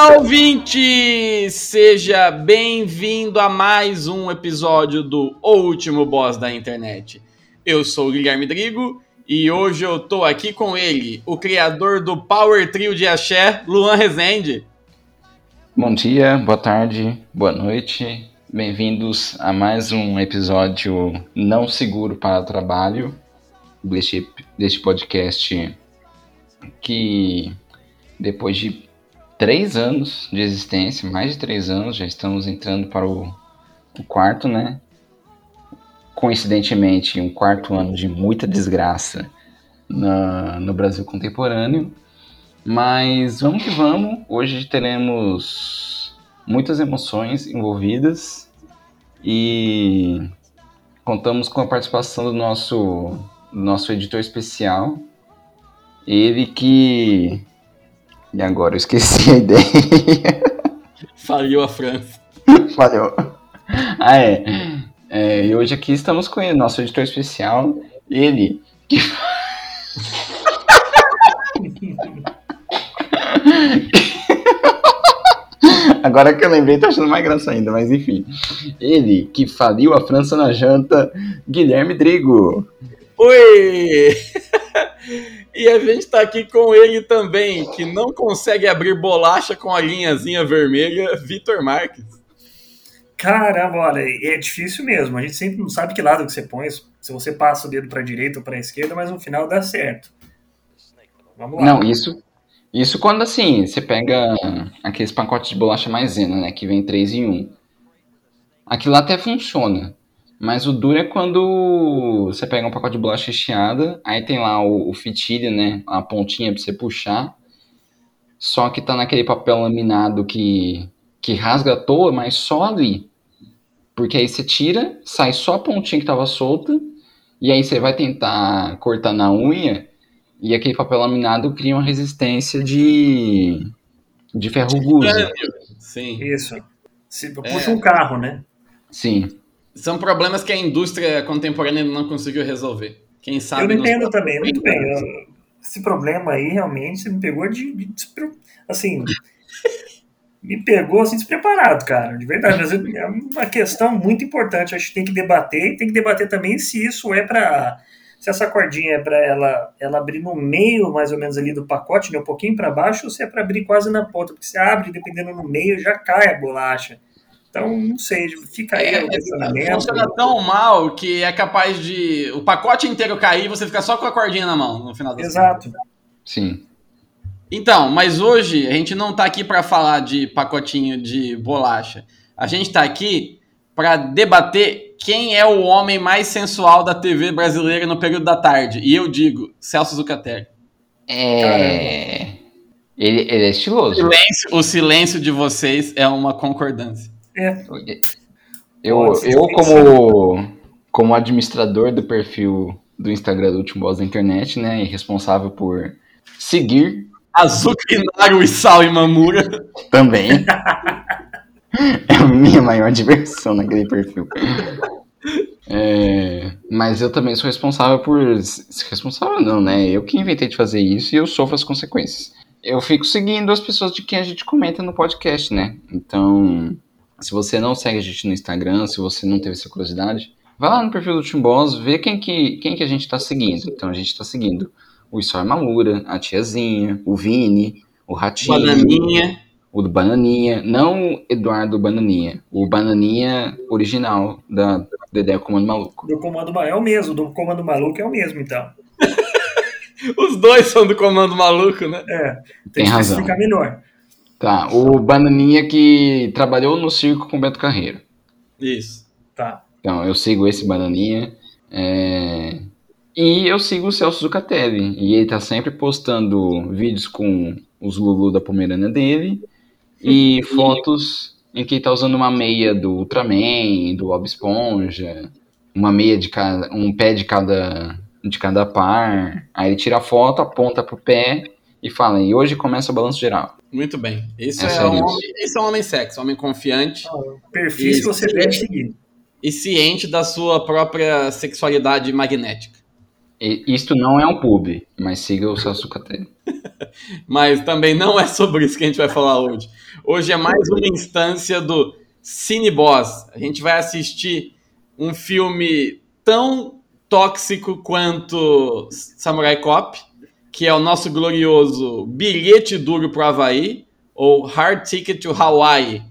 Olá, ouvinte! Seja bem-vindo a mais um episódio do O Último Boss da Internet. Eu sou o Guilherme Drigo e hoje eu tô aqui com ele, o criador do Power Trio de Axé, Luan Rezende. Bom dia, boa tarde, boa noite. Bem-vindos a mais um episódio não seguro para trabalho deste, deste podcast que depois de três anos de existência, mais de três anos, já estamos entrando para o, o quarto, né? Coincidentemente, um quarto ano de muita desgraça na- no Brasil contemporâneo. Mas vamos que vamos. Hoje teremos muitas emoções envolvidas e contamos com a participação do nosso, do nosso editor especial. Ele que. E agora eu esqueci a ideia. Falhou a França. Falhou. Ah, é. É, E hoje aqui estamos com o nosso editor especial. Ele que. Agora que eu lembrei, tô achando mais graça ainda, mas enfim. Ele que faliu a França na janta, Guilherme Drigo. Oi! E a gente tá aqui com ele também, que não consegue abrir bolacha com a linhazinha vermelha, Vitor Marques. Caramba, olha, é difícil mesmo. A gente sempre não sabe que lado que você põe, se você passa o dedo para direita ou para esquerda, mas no final dá certo. Vamos lá. Não, isso. Isso quando assim, você pega aqueles pacotes de bolacha maisena, né? Que vem 3 em 1. Aquilo até funciona. Mas o duro é quando você pega um pacote de bolacha recheada, aí tem lá o, o fitilho, né? A pontinha pra você puxar. Só que tá naquele papel laminado que, que rasga à toa, mas só ali. Porque aí você tira, sai só a pontinha que tava solta, e aí você vai tentar cortar na unha, e aquele papel laminado cria uma resistência de, de ferro gusa. Sim. Isso. Se, É. puxa um carro, né? Sim. São problemas que a indústria contemporânea não conseguiu resolver. Quem sabe. eu entendo também. Muito bem. eu- esse problema aí realmente me pegou de. de despre- assim. me pegou assim despreparado, cara. De verdade. Mas é uma questão muito importante. Acho que tem que debater e tem que debater também se isso é para. Se essa cordinha é para ela, ela abrir no meio, mais ou menos ali do pacote, né, um pouquinho para baixo, ou se é para abrir quase na ponta, porque se abre, dependendo no meio, já cai a bolacha. Então, não sei, fica aí É, o questionamento. funciona tão mal que é capaz de o pacote inteiro cair e você ficar só com a cordinha na mão no final contas. Exato. Sim. Então, mas hoje a gente não tá aqui para falar de pacotinho de bolacha. A gente tá aqui para debater quem é o homem mais sensual da TV brasileira no período da tarde. E eu digo, Celso Zucatelli. É. Ele, ele é estiloso. Silêncio- o silêncio de vocês é uma concordância. É, Eu, eu como, como administrador do perfil do Instagram do Último Boss da Internet, né? E responsável por seguir Azucrinário e Sal e Mamura. também. é a minha maior diversão naquele perfil. É, mas eu também sou responsável por. Responsável não, né? Eu que inventei de fazer isso e eu sofro as consequências. Eu fico seguindo as pessoas de quem a gente comenta no podcast, né? Então, se você não segue a gente no Instagram, se você não teve essa curiosidade, vai lá no perfil do Team Boss, vê quem que, quem que a gente tá seguindo. Então a gente tá seguindo o Isor Mamura, a Tiazinha, o Vini, o Ratinho. Bananinha. O do Bananinha, não o Eduardo Bananinha, o Bananinha original da Dedé Comando Maluco. do comando maluco é o mesmo, do comando maluco é o mesmo, então. Os dois são do comando maluco, né? É, Tem tem que razão. explicar melhor. Tá, o Bananinha que trabalhou no circo com o Beto Carreiro. Isso. Tá. Então, eu sigo esse Bananinha. é, E eu sigo o Celso Zucatelli. E ele tá sempre postando vídeos com os Lulu da Pomerânia dele. E fotos em que ele tá usando uma meia do Ultraman, do Bob Esponja. Uma meia de cada. um pé de cada. de cada par. Aí ele tira a foto, aponta pro pé e fala, e hoje começa o balanço geral. Muito bem. Isso É é, um isso. homem, esse é um homem sexy, um homem confiante Perfis que Isso. você deve seguir. e ciente da sua própria sexualidade magnética. E isto não é um pub, mas siga o Celso Zucatelli. Mas também não é sobre isso que a gente vai falar hoje. Hoje é mais uma instância do Cine Boss. A gente vai assistir um filme tão tóxico quanto Samurai Cop, que é o nosso glorioso Bilhete Duro pro Havaí, ou Hard Ticket to Hawaii,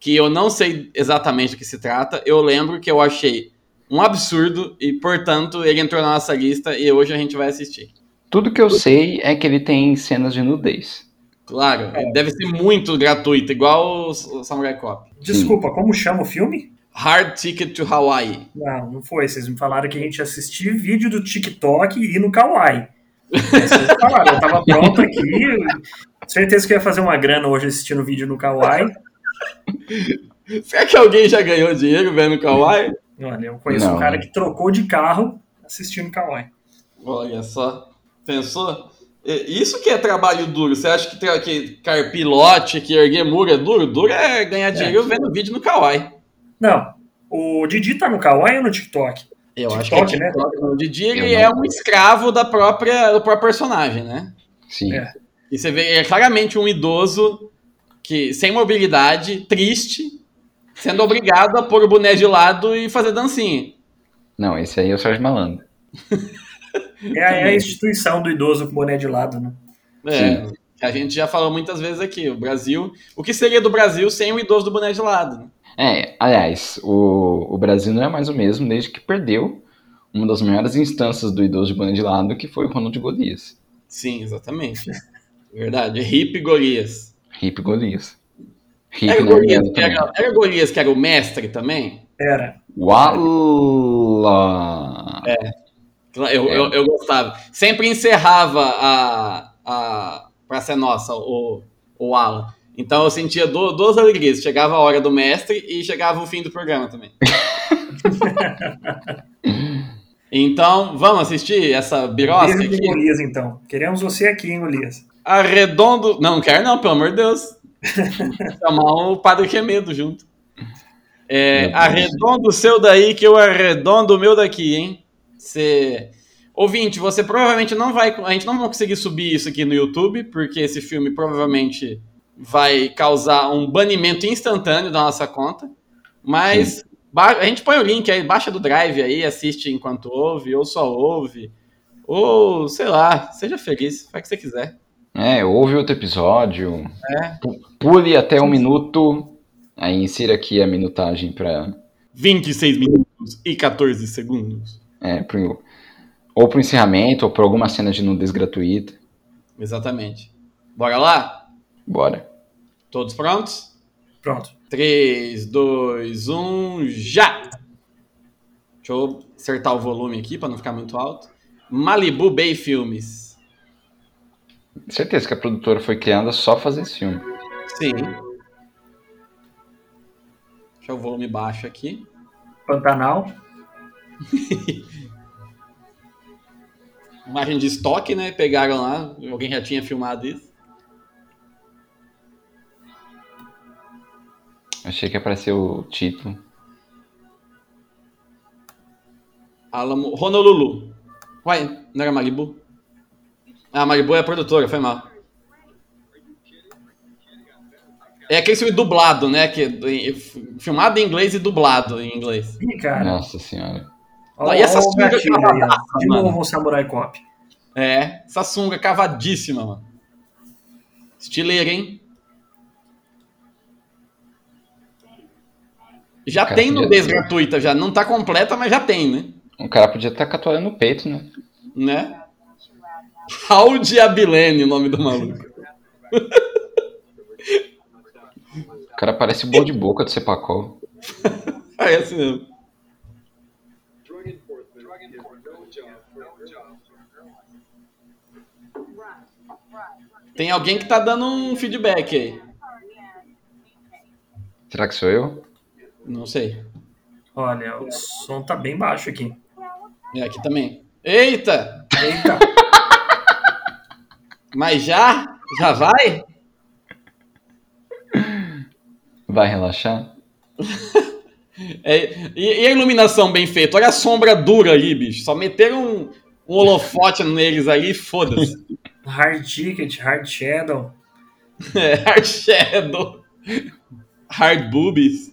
que eu não sei exatamente do que se trata. Eu lembro que eu achei um absurdo e, portanto, ele entrou na nossa lista e hoje a gente vai assistir. Tudo que eu sei é que ele tem cenas de nudez. Claro, deve ser muito gratuito, igual o Samurai Cop. Desculpa, como chama o filme? Hard Ticket to Hawaii. Não, não foi. Vocês me falaram que a gente ia assistir vídeo do TikTok e ir no Kawaii. Falaram, eu tava pronto aqui. Certeza que eu ia fazer uma grana hoje assistindo vídeo no Kawaii. Será que alguém já ganhou dinheiro vendo Kawaii? Olha, eu conheço Não. um cara que trocou de carro assistindo Kawaii. Olha só. Pensou? Isso que é trabalho duro. Você acha que, tra- que carpir lote, que erguer muro é duro? Duro é ganhar dinheiro vendo vídeo no Kawaii. Não, o Didi tá no Kawaii ou no TikTok? Eu acho TikTok, que é né? TikTok. O Didi ele é um escravo da própria, do próprio personagem, né? Sim. É. E você vê, é claramente um idoso que sem mobilidade, triste, sendo obrigado a pôr o boné de lado e fazer dancinha. Não, esse aí é o Sérgio Malandro. É, a- é a instituição do idoso com boné de lado, né? É, que a gente já falou muitas vezes aqui. O Brasil. O que seria do Brasil sem o idoso do boné de lado? né? É, aliás, o, o Brasil não é mais o mesmo desde que perdeu uma das maiores instâncias do idoso de boné de lado, que foi o Ronald Golias. Sim, exatamente. Verdade. Hip Golias. Hip Golias. Hip Era Golias, que era, era o Golias que era o mestre também? Era. Wala! Eu, É. eu, eu gostava. Sempre encerrava a, a Praça é Nossa, o, o Alan. Então eu sentia du- duas alegrias. Chegava a hora do mestre e chegava o fim do programa também. então, vamos assistir essa birosca aqui? Golias, então. Queremos você aqui, hein, Golias? Arredondo. Não, não quero não, pelo amor de Deus. Chamar o Padre Quemedo junto. É, arredondo o seu daí que eu arredondo o meu daqui, hein? Cê... Ouvinte, você provavelmente não vai. A gente não vai conseguir subir isso aqui no YouTube, porque esse filme provavelmente vai causar um banimento instantâneo da nossa conta. Mas a gente põe o link aí, baixa do Drive aí, assiste enquanto ouve, ou só ouve. Ou, sei lá, seja feliz, faz o que você quiser. É, houve outro episódio. É. Pu- Pule até um minuto. Aí insira aqui a minutagem para 26 minutos e 14 segundos. é, pro, ou pro encerramento, ou por alguma cena de nudez gratuita. Exatamente. Bora lá? Bora. Todos prontos? Pronto. 3, 2, 1, já! Deixa eu acertar o volume aqui para não ficar muito alto. Malibu Bay Filmes. Certeza que a produtora foi criada só pra fazer esse filme. Sim. Deixa o volume baixo aqui. Pantanal. Imagem de estoque, né? Pegaram lá, alguém já tinha filmado isso. Achei que apareceu o título. Alamo, Honolulu. Uai, não era Malibu? Ah, Malibu é a produtora, foi mal. É aquele filme dublado, né? Que, filmado em inglês e dublado em inglês. Cara. Nossa senhora. Ó, E essa ó o sunga gatilho cavadaça, De mano. novo o Samurai Cop. É, essa sunga cavadíssima, mano. Estileira, hein? Já tem podia- nudez gratuita, já. Não tá completa, mas já tem, né? O cara podia estar com a toalha no peito, né? Né? Raul Abilene, o nome do maluco. O cara parece bom de boca do Cepacol. Parece mesmo. Tem alguém que tá dando um feedback aí. Será que sou eu? Não sei. Olha, o som tá bem baixo aqui. É, aqui também. Eita! Eita, Mas já? Já vai? Vai relaxar? É, e, e a iluminação bem feita? Olha a sombra dura ali, bicho. Só meteram um, um holofote neles ali, foda-se. Hard Ticket, Hard Shadow. É, hard Shadow. Hard Boobies.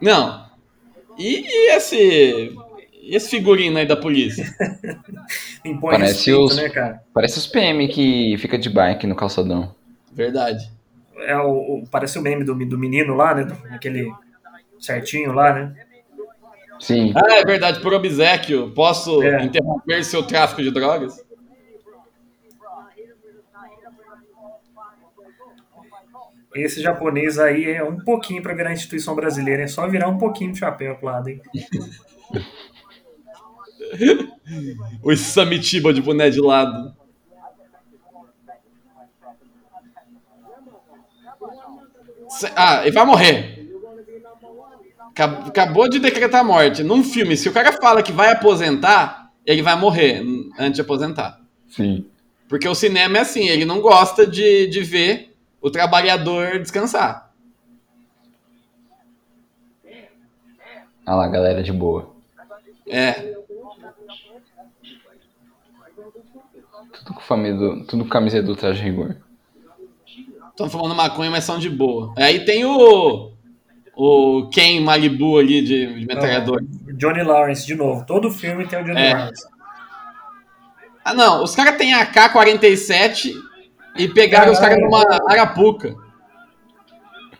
Não. E, e esse. E esse figurino aí da polícia? Impõe Parece respeito, os- né, cara? Parece os PM que fica de bike no calçadão. Verdade. É o, o- parece o meme do, do menino lá, né? do- Aquele certinho lá, né? Sim. Ah, é verdade, por obsequio. Posso É. interromper seu tráfico de drogas? Esse japonês aí é um pouquinho pra virar instituição brasileira. É só virar um pouquinho de chapéu pro lado, hein? O Samitiba de boné de lado. Ah, ele vai morrer. Acab- Acabou de decretar a morte. Num filme, se o cara fala que vai aposentar, ele vai morrer antes de aposentar. Sim. Porque o cinema é assim, ele não gosta de, de ver o trabalhador descansar. Olha lá, galera de boa. É, Tudo com, família do, tudo com camiseta do traje rigor. estão fumando maconha, mas são de boa. Aí tem o. O Ken Malibu ali de, de metralhador. Johnny Lawrence, de novo. Todo filme tem o Johnny É. Lawrence. Ah, não. Os caras têm AK-47 e pegaram os caras numa arapuca.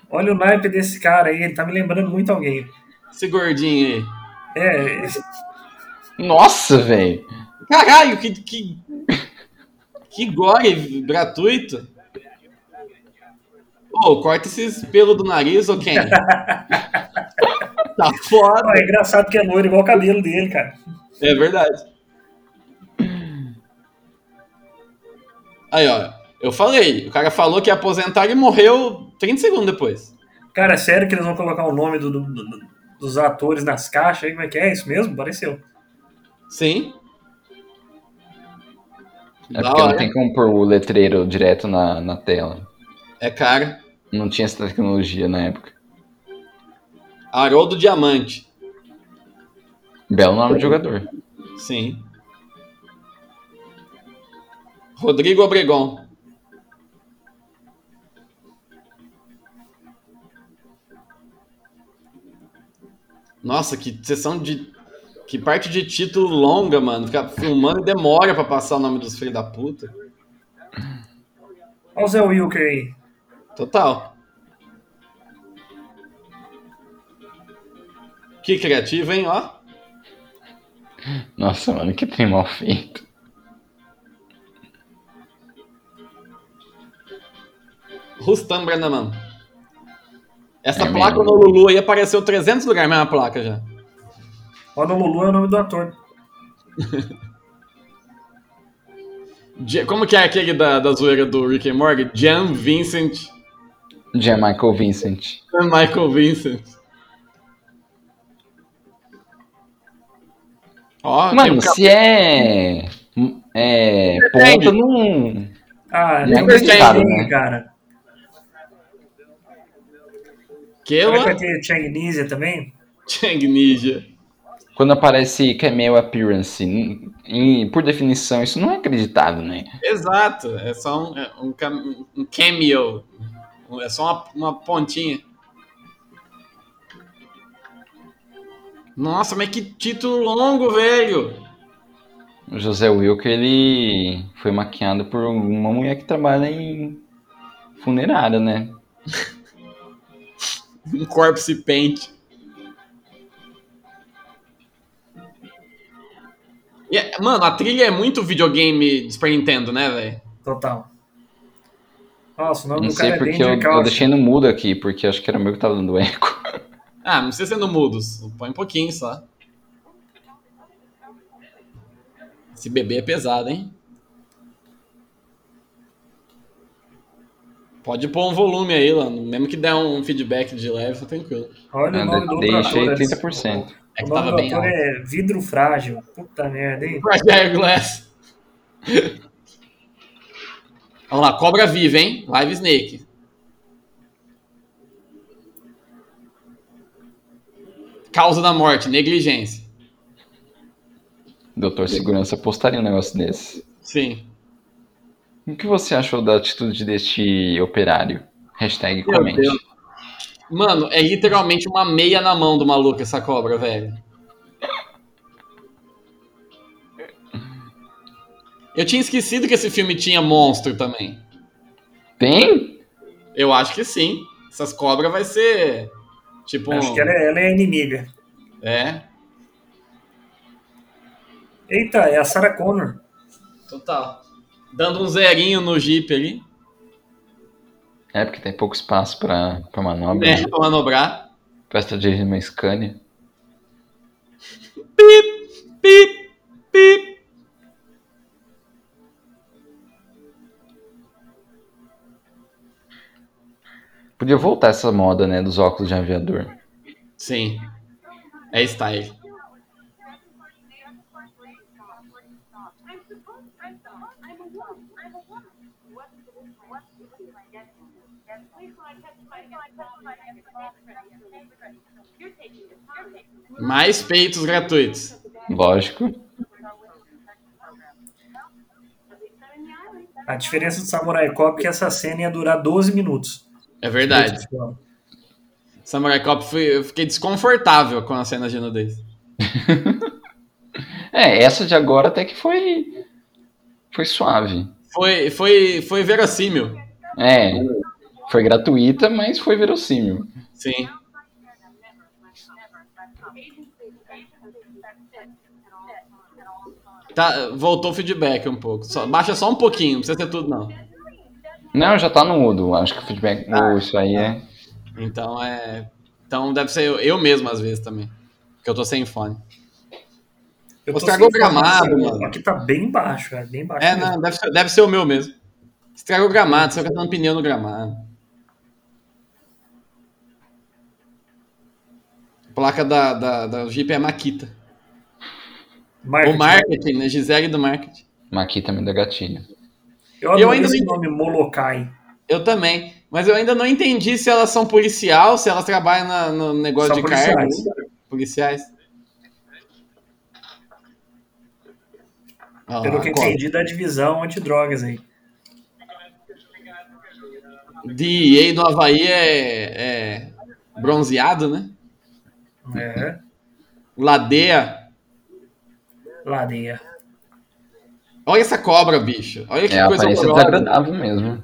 Olha o naipe desse cara aí, ele tá me lembrando muito alguém. Esse gordinho aí. É, Nossa, velho! Caralho, que. Que, que gore gratuito. Ô, corta esses pelos do nariz, ô Ken. tá foda. é engraçado que é loiro, igual o cabelo dele, cara. É verdade. Aí, ó. Eu falei. O cara falou que ia aposentar e morreu 30 segundos depois. Cara, é sério que eles vão colocar o nome do- do- do- dos atores nas caixas aí? Como é que é? Isso mesmo? Pareceu. Sim. É Da porque não tem como pôr o letreiro direto na, na tela. É cara. Não tinha essa tecnologia na época. Haroldo Diamante. Belo nome de jogador. Sim. Rodrigo Obregon. Nossa, que sessão de. Que parte de título longa, mano. Ficar filmando e demora pra passar o nome dos filhos da puta. Olha o Zé Wilker aí. Total. Que criativo, hein, ó. Nossa, mano, que trem mal feito. Rustam Brandaman. Essa É placa mesmo. no Lulu aí apareceu 300 lugares, mesma placa já. Honolulu é o nome do ator. Como que é aquele da, da zoeira do Rick and Morty? Jan Vincent. Jean Michael Vincent. Michael Vincent. Ó, Mano, um se é. É. Ponta não. Ah, Não é é acreditado, né? cara. que Será que vai ter Chang Nisia também? Chang Ninja. Quando aparece cameo appearance, em- em- por definição, isso não é acreditável, né? Exato, é só um, é um, um cameo. É só uma, uma pontinha. Nossa, mas que título longo, velho! O José Wilker, ele foi maquiado por uma mulher que trabalha em funerária, né? Um corpse paint. E é- mano, a trilha é muito videogame de Super Nintendo, né, velho? Total. Nossa, o nome Não do cara sei é porque eu, Danger eu Caution. deixei no mudo aqui, porque acho que era o meu que tava dando eco. Ah, não precisa ser no mudos. Põe um pouquinho só. Esse bebê é pesado, hein? Pode pôr um volume aí, lá. Mesmo que der um feedback de leve, tá tranquilo. Olha o nome do Eu deixei autor. 30%. É O que nome tava do bem alto. é Vidro Frágil. Puta merda, hein? Fragile Glass. Vamos lá, Cobra Viva, hein? Live Snake. Causa da morte, negligência. Doutor Segurança postaria um negócio desse. Sim. O que você achou da atitude deste operário? Hashtag comente. Mano, é literalmente uma meia na mão do maluco essa cobra, velho. Eu tinha esquecido que esse filme tinha monstro também. Tem? Eu acho que sim. Essas cobras vai ser. Tipo. Acho um- que ela, é- ela é inimiga. É, Eita, é a Sarah Connor. total. Dando um zerinho no Jeep ali. É, porque tem pouco espaço pra, pra manobra. É, pra manobrar. Festa de uma Scania. Pip, pip. Podia voltar essa moda, né, dos óculos de aviador. Sim. É style. Mais peitos gratuitos. Lógico. A diferença do Samurai Cop é que essa cena ia durar 12 minutos. É verdade. Samurai Cop, fui- eu fiquei desconfortável com a cena de nudez. É, essa de agora até que foi. Foi suave. Foi, foi, foi verossímil. É. Foi gratuita, mas foi verossímil. Sim. Tá, voltou o feedback um pouco. Só- baixa só um pouquinho, não precisa ser tudo, não. Não, já tá no mudo. Acho que o feedback. Ah, Oh, isso aí é. Então é. Então deve ser eu, eu mesmo às vezes também. Porque eu tô sem fone. Eu tô Estragou sem o gramado, fone, mano. Aqui tá bem baixo, é bem baixo. É, mesmo. não, deve ser, deve ser o meu mesmo. Estragou o gramado, você dando pneu no gramado. A placa da, da, da Jeep é Makita. Marketing. O marketing, né? Gisele do marketing. Makita me dá gatilho. Eu Eu ainda esse não- nome, Molokai. Eu também. Mas eu ainda não entendi se elas são policial, se elas trabalham na- no negócio São de policiais. Policiais. Ó, Pelo que eu agora. entendi da divisão antidrogas aí. DEA no Havaí é, é bronzeado, né? É, Ladeia. ladeia. Olha essa cobra, bicho. Olha que É coisa horrorosa. desagradável mesmo.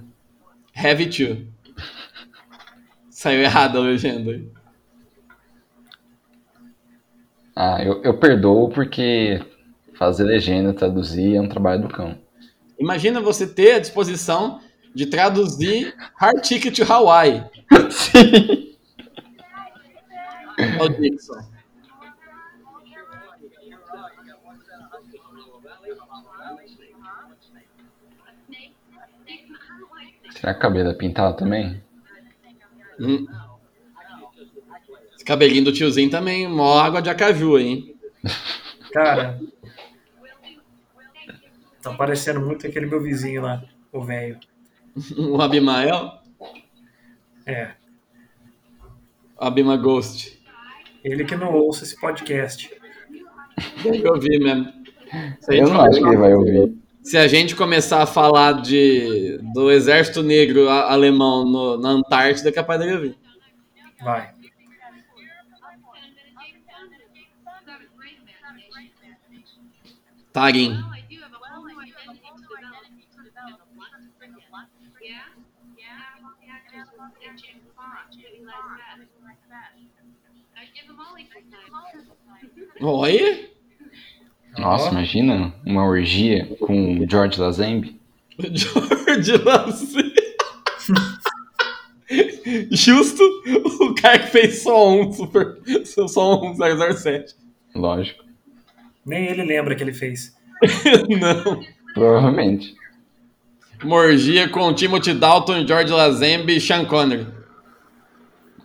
Heavy to. Saiu errada a legenda. Ah, eu, eu perdoo porque fazer legenda, traduzir é um trabalho do cão. Imagina você ter a disposição de traduzir Hard Ticket to Hawaii. Sim. Ó o Dixon. Será que o cabelo é pintado também? Hum. Esse cabelinho do tiozinho também, mó água de acaju, hein? Cara, tá parecendo muito aquele meu vizinho lá, o velho. O Abimael, É, o Abima Ghost. ele que não ouça esse podcast. Deve ouvir mesmo. Eu não acho que ele vai ouvir. Se a gente começar a falar de, do exército negro alemão no- na Antártida, é capaz dele ouvir. Vai. Tarim. Oi? Nossa, Ó. imagina uma orgia com o George Lazenby. George Lance. Justo o cara que fez só um Super. Só um 007. Lógico. Nem ele lembra que ele fez. Não. Provavelmente. Morgia com Timothy Dalton, George Lazenby e Sean Connery.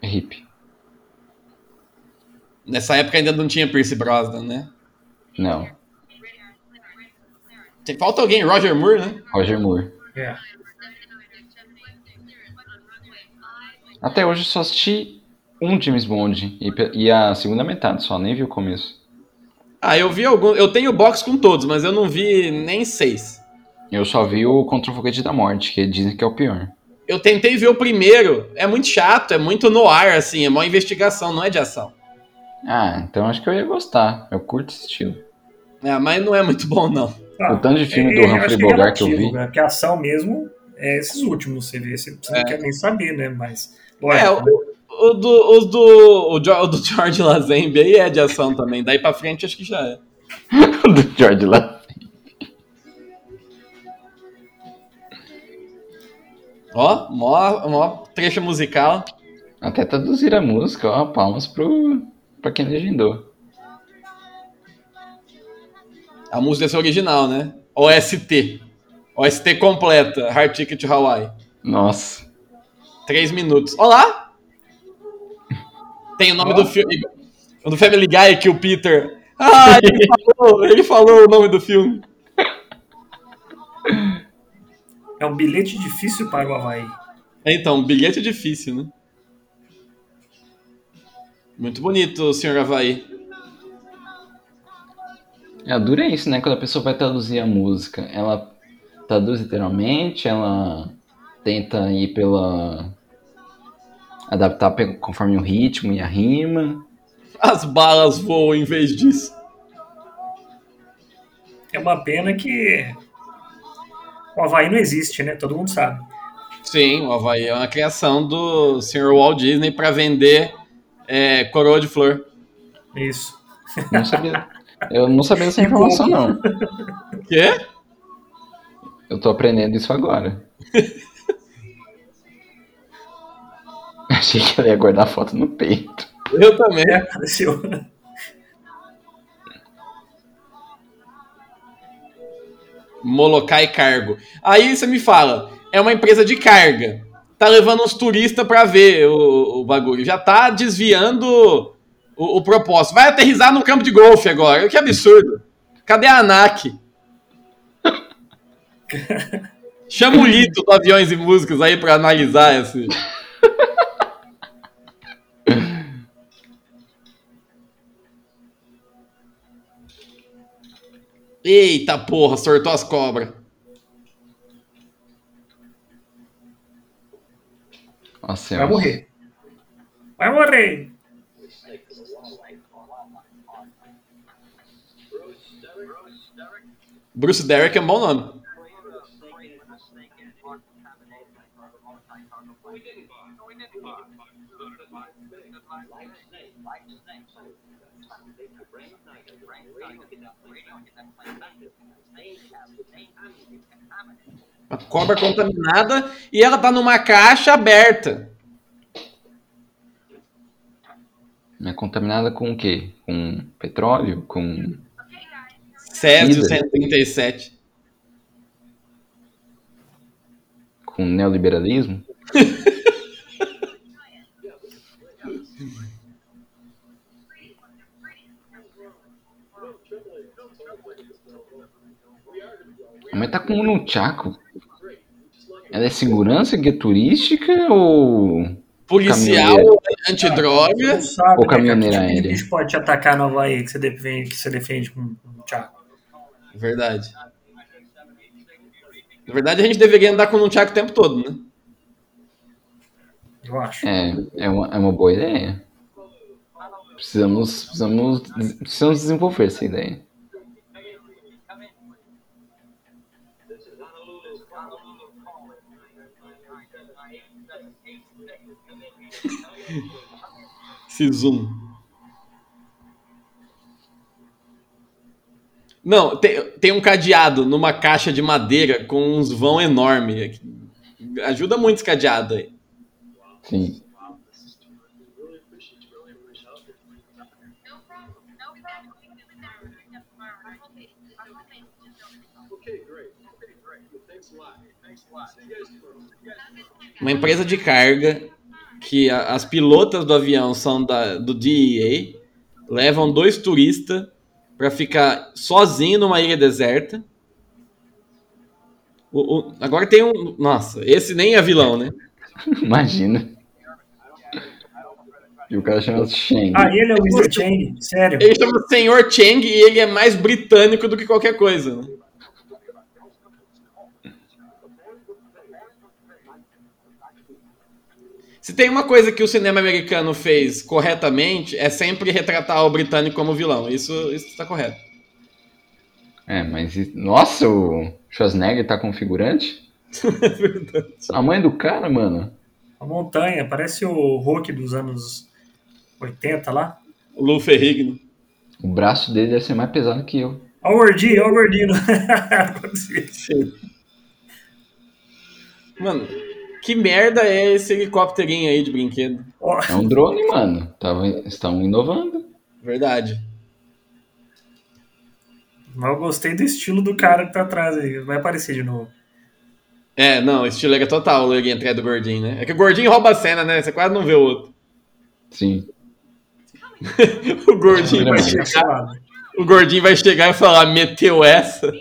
Hip. Nessa época ainda não tinha Pierce Brosnan, né? Não. Tem, falta alguém, Roger Moore, né? Roger Moore. É. Até hoje eu só assisti um James Bond e, e a segunda metade só, nem vi o começo. Ah, eu vi algum. Eu tenho box com todos, mas eu não vi nem seis. Eu só vi o Contra o Foguete da Morte, que dizem que é o pior. Eu tentei ver o primeiro. É muito chato, é muito no ar, assim, é uma investigação, não é de ação. Ah, então acho que eu ia gostar. Eu curto esse estilo. É, mas não é muito bom, não. Ah, O tanto de filme do é, Humphrey acho Bogart que eu vi. né? A ação mesmo é esses últimos, você vê. Você, você não É. quer nem saber, né? Mas. É, Lógico, o, o do, os do, o, Jo- o do George Lazenby aí é de ação também. Daí pra frente acho que já é. do George Lazenby. Ó, mó, mó trecho musical. Até traduzir a música, ó, palmas pro, pra quem legendou. A música original, né? OST. OST completa. Hard Ticket to Hawaii. Nossa. Três minutos. Olá! Tem o nome do filme. O do Family Guy que o Peter. Ah, ele falou, ele falou o nome do filme. é um bilhete difícil para o Havaí. Então, bilhete difícil, né? Muito bonito, senhor Havaí. É, dura é isso, né? Quando a pessoa vai traduzir a música, ela traduz literalmente, ela tenta ir pela. adaptar conforme o ritmo e a rima. As balas voam em vez disso. É uma pena que o Havaí não existe, né? Todo mundo sabe. Sim, o Havaí é uma criação do senhor Walt Disney para vender é, coroa de flor. Isso. Não sabia. Eu não sabia dessa informação, não. Quê? Eu tô aprendendo isso agora. Achei que ela ia guardar a foto no peito. Eu também. É, apareceu. Molokai Cargo. Aí você me fala, é uma empresa de carga. Tá levando uns turistas pra ver o, o bagulho. Já tá desviando o, o propósito. Vai aterrizar no campo de golfe agora. Que absurdo. Cadê a ANAC? Chama o Lito do Aviões e Músicas aí pra analisar esse. Eita porra, sortou as cobras. Nossa, Vai morrer. Vai morrer. Bruce Derrick é um bom nome. A cobra contaminada e ela tá numa caixa aberta. É contaminada com o quê? Com petróleo? Com. Césio Ida. 137. com neoliberalismo? Mas tá com um nunchaku. Ela é segurança guia turística ou. Policial, antidroga. Ou né, caminhoneira tipo aérea. bicho pode te atacar no Havaí que você defende, que você defende com com o Thiago. Verdade. Na verdade, a gente deveria andar com um Thiago o tempo todo, né? Eu acho. É, é uma, é uma boa ideia. Precisamos, precisamos, precisamos desenvolver essa ideia. Esse zoom. Não, tem, tem um cadeado numa caixa de madeira com uns vão enorme. Ajuda muito esse cadeado aí. Sim. Uma empresa de carga que a- as pilotas do avião são da, do DEA, levam dois turistas para ficar sozinho numa ilha deserta. O- o- agora tem um. Nossa, esse nem é vilão, né? Imagina. E o cara chama Shang. Ah, ele é o Mr. Chang? Sério? Ele chama Senhor Chang e ele é mais britânico do que qualquer coisa. Né? Se tem uma coisa que o cinema americano fez corretamente, é sempre retratar o britânico como vilão. Isso está correto. É, mas. Nossa, o Schwarzenegger tá configurante? A mãe do cara, mano. A montanha, parece o Hulk dos anos 80 lá. O Lou Ferrigno. O braço dele deve ser mais pesado que eu. Olha o gordinho, olha o gordinho. Mano, que merda é esse helicópterinho aí de brinquedo? É um drone, mano. Tava, estão inovando. Verdade. Mas eu gostei do estilo do cara que tá atrás aí. Vai aparecer de novo. É, não, estilo é total o loguinho atrás do gordinho, né? É que o gordinho rouba a cena, né? Você quase não vê o outro. Sim. O gordinho vai chegar, o gordinho vai chegar e falar, meteu essa.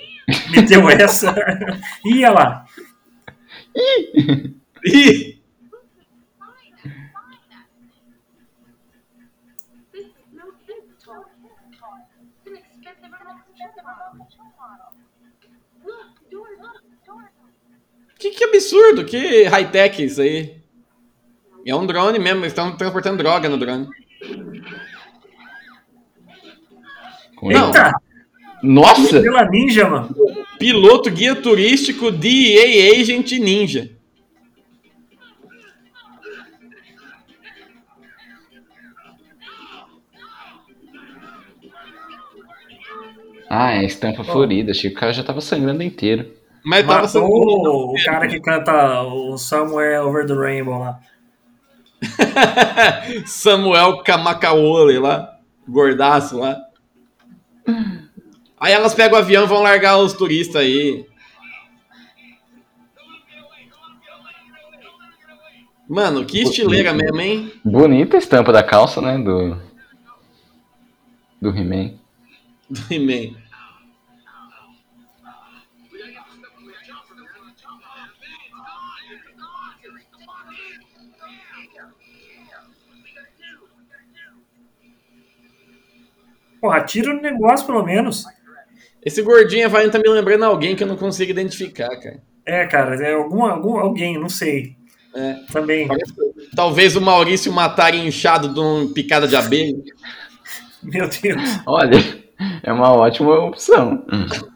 Meteu essa. Ia lá. Ih! Que, que absurdo, que high-tech isso aí. É um drone mesmo, eles estão transportando droga no drone. Não. Eita! Nossa! Pela ninja, mano. Piloto guia turístico DEA Agent Ninja. Ah, é a estampa florida. Achei que o cara já tava sangrando inteiro. Mas tava Matou sendo... o, o cara que canta o Somewhere Over the Rainbow lá. Samuel Kamakaole lá, gordaço lá. Aí elas pegam o avião e vão largar os turistas aí. Mano, que estileira mesmo, hein? Bonita a estampa da calça, né? Do. Do He-Man. Do He-Man. Porra, tira no negócio pelo menos. Esse gordinho vai tá me lembrando alguém que eu não consigo identificar, cara. É, cara, é algum, algum alguém, não sei. É. Também. Talvez o Maurício matar inchado de uma picada de abelha. Meu Deus. Olha, é uma ótima opção.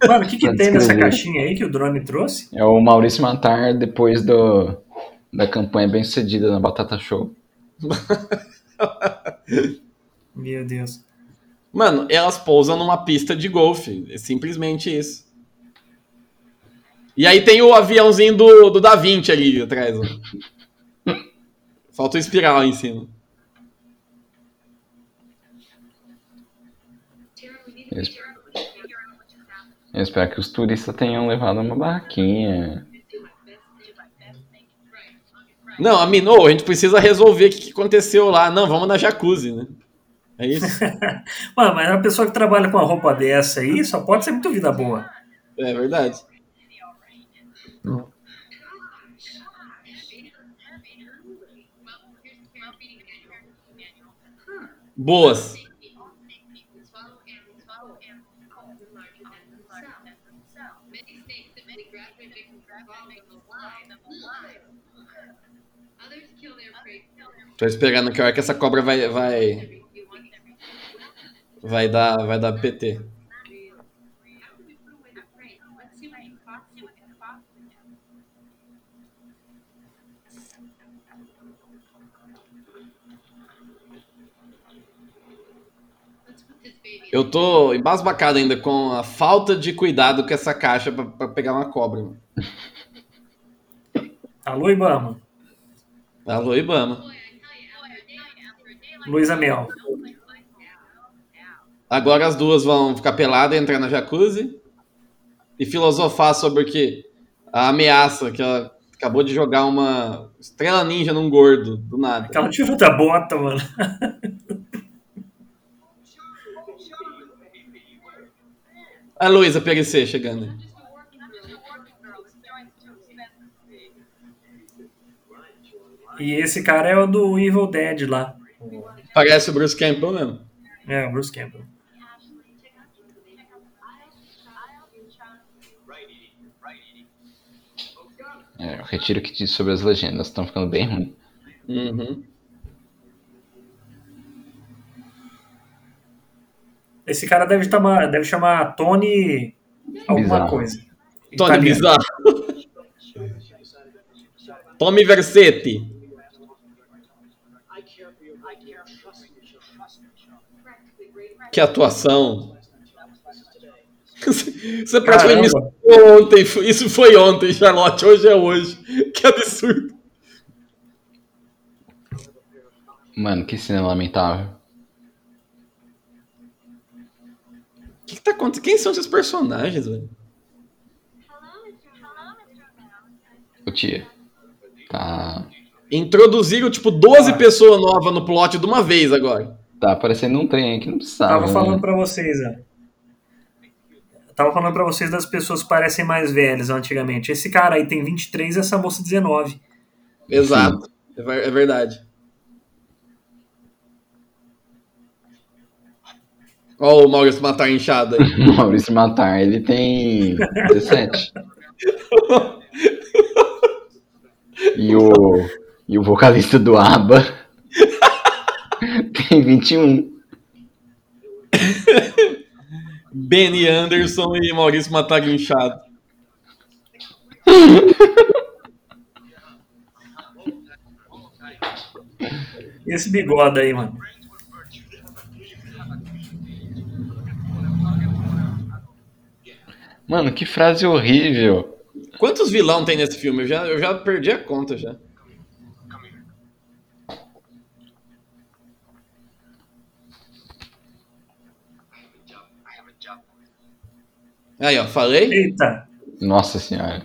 Mano, o que, que tem nessa caixinha aí que o drone trouxe? É o Maurício Matar depois do, da campanha bem sucedida na Batata Show. Meu Deus. Mano, elas pousam numa pista de golfe. É simplesmente isso. E aí tem o aviãozinho do, do Da Vinci ali atrás. ó. Falta o espiral em cima. Eu esp- eu espero que os turistas tenham levado uma barraquinha. Não, a Minô, a gente precisa resolver o que que aconteceu lá. Não, vamos na jacuzzi, né? É isso? Mano, mas uma pessoa que trabalha com uma roupa dessa aí só pode ser muito vida boa. É verdade. Boas. Tô esperando que a hora que essa cobra vai vai vai dar vai dar PT. Eu tô embasbacado ainda com a falta de cuidado com essa caixa pra, pra pegar uma cobra. mano. Alô, Ibama. Alô, Ibama. Luísa Mel. Agora as duas vão ficar peladas, entrar na jacuzzi e filosofar sobre o que? A ameaça que ela acabou de jogar uma estrela ninja num gordo, do nada. Aquela tirou da bota, mano. A Luísa PLC chegando. E esse cara é o do Evil Dead lá. Parece o Bruce Campbell mesmo. É, o Bruce Campbell. É, eu retiro o que disse sobre as legendas, estão ficando bem ruins. Uhum. Esse cara deve chamar, deve chamar Tony alguma Bizarro. coisa. Tony Italiano. Bizarro. Tommy Versetti. Que atuação. Você praticamente me Caramba. ontem. Isso foi ontem, Charlotte. Hoje é hoje. Que absurdo. Mano, que cena lamentável. O que, que tá acontecendo? Quem são esses personagens, velho? O tia. Tá. Introduziram, tipo, 12 pessoas novas no plot de uma vez agora. Tá aparecendo um trem aí que não precisava. Tava né? falando pra vocês, ó. Tava falando pra vocês das pessoas que parecem mais velhas antigamente. Esse cara aí tem 23 e essa moça 19. Exato. É ver- é verdade. Ó o Maurício matar inchado aí. Maurício Matar, ele tem 17. e o e o vocalista do ABBA tem 21. Benny Anderson e Maurício matar inchado. E esse bigode aí, mano. Mano, que frase horrível. Quantos vilão tem nesse filme? Eu já, eu já perdi a conta já. Aí, ó, falei? Eita. Nossa senhora.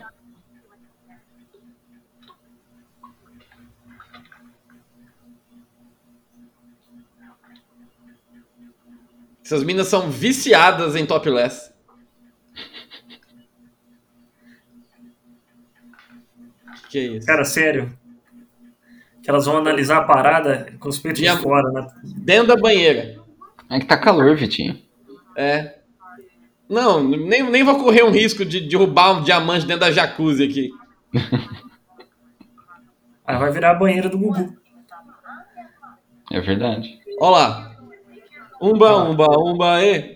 Essas minas são viciadas em topless. Que é isso? Cara, sério. Que elas vão analisar a parada com os peitos de fora, né? Dentro da banheira. É que tá calor, Vitinho. É. Não, nem, nem vou correr um risco de derrubar um diamante dentro da jacuzzi aqui. Aí vai virar a banheira do Gugu. É verdade. Ó lá. Umba, umba, umba, e.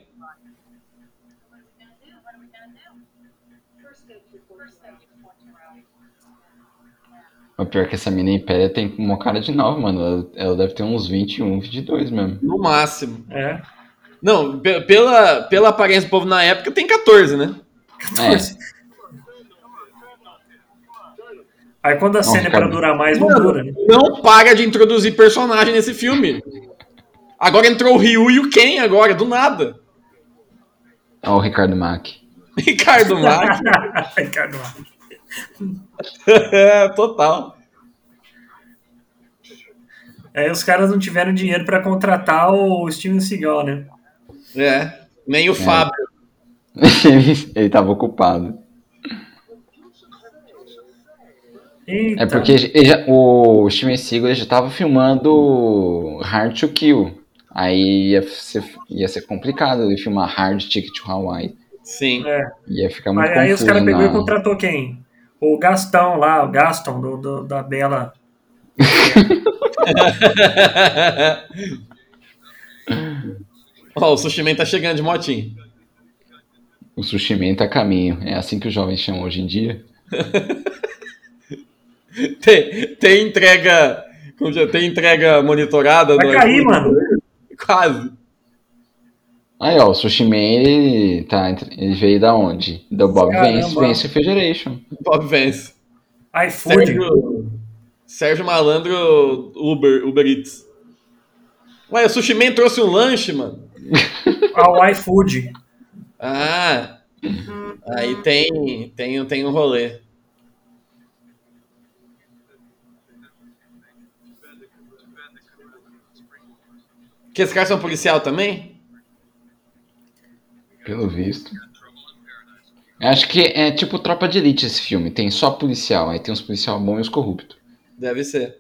O pior é que essa mina Impéria tem uma cara de nova, mano. Ela, ela deve ter uns 21, 22 mesmo. No máximo. É. Não, pe- pela, pela aparência do povo na época, tem 14, né? É, Aí quando a cena é pra durar mais, não Mano, dura, né? Não para de introduzir personagem nesse filme. Agora entrou o Ryu e o Ken agora, do nada. Ó o Ricardo Mack. Ricardo Mack. Ricardo. é, total. Aí os caras não tiveram dinheiro pra contratar o Steven Seagal, né? É. Nem o Fábio. ele, ele tava ocupado. Eita. É porque ele já- o Steven Seagal já tava filmando Hard to Kill. Aí ia ser, ia ser complicado ele filmar Hard Ticket to Hawaii. Sim. É. Ia ficar muito Aí, aí os caras pegou e na- contratou quem? O Gastão lá, o Gaston do, do- da Bela. Ó, o Sushi Man tá chegando de motinho. O Sushi Man tá a caminho. É assim que os jovens chamam hoje em dia. Tem, tem entrega. como já- Tem entrega monitorada Vai cair, mano. Quase. Aí, ó, o Sushi Man, ele, tá, ele veio da onde? Do Bob Caramba. Vance, Vance Refrigeration. Bob Vance. iFood. Sérgio, Sérgio Malandro, Uber, Uber Eats. Ué, o Sushi Man trouxe um lanche, mano. Ao iFood. Ah, aí tem, tem, tem um rolê. Que esse cara são policial também? Pelo visto. Acho que é tipo Tropa de Elite esse filme. Tem só policial. Aí tem os policial bons e os corruptos. Deve ser.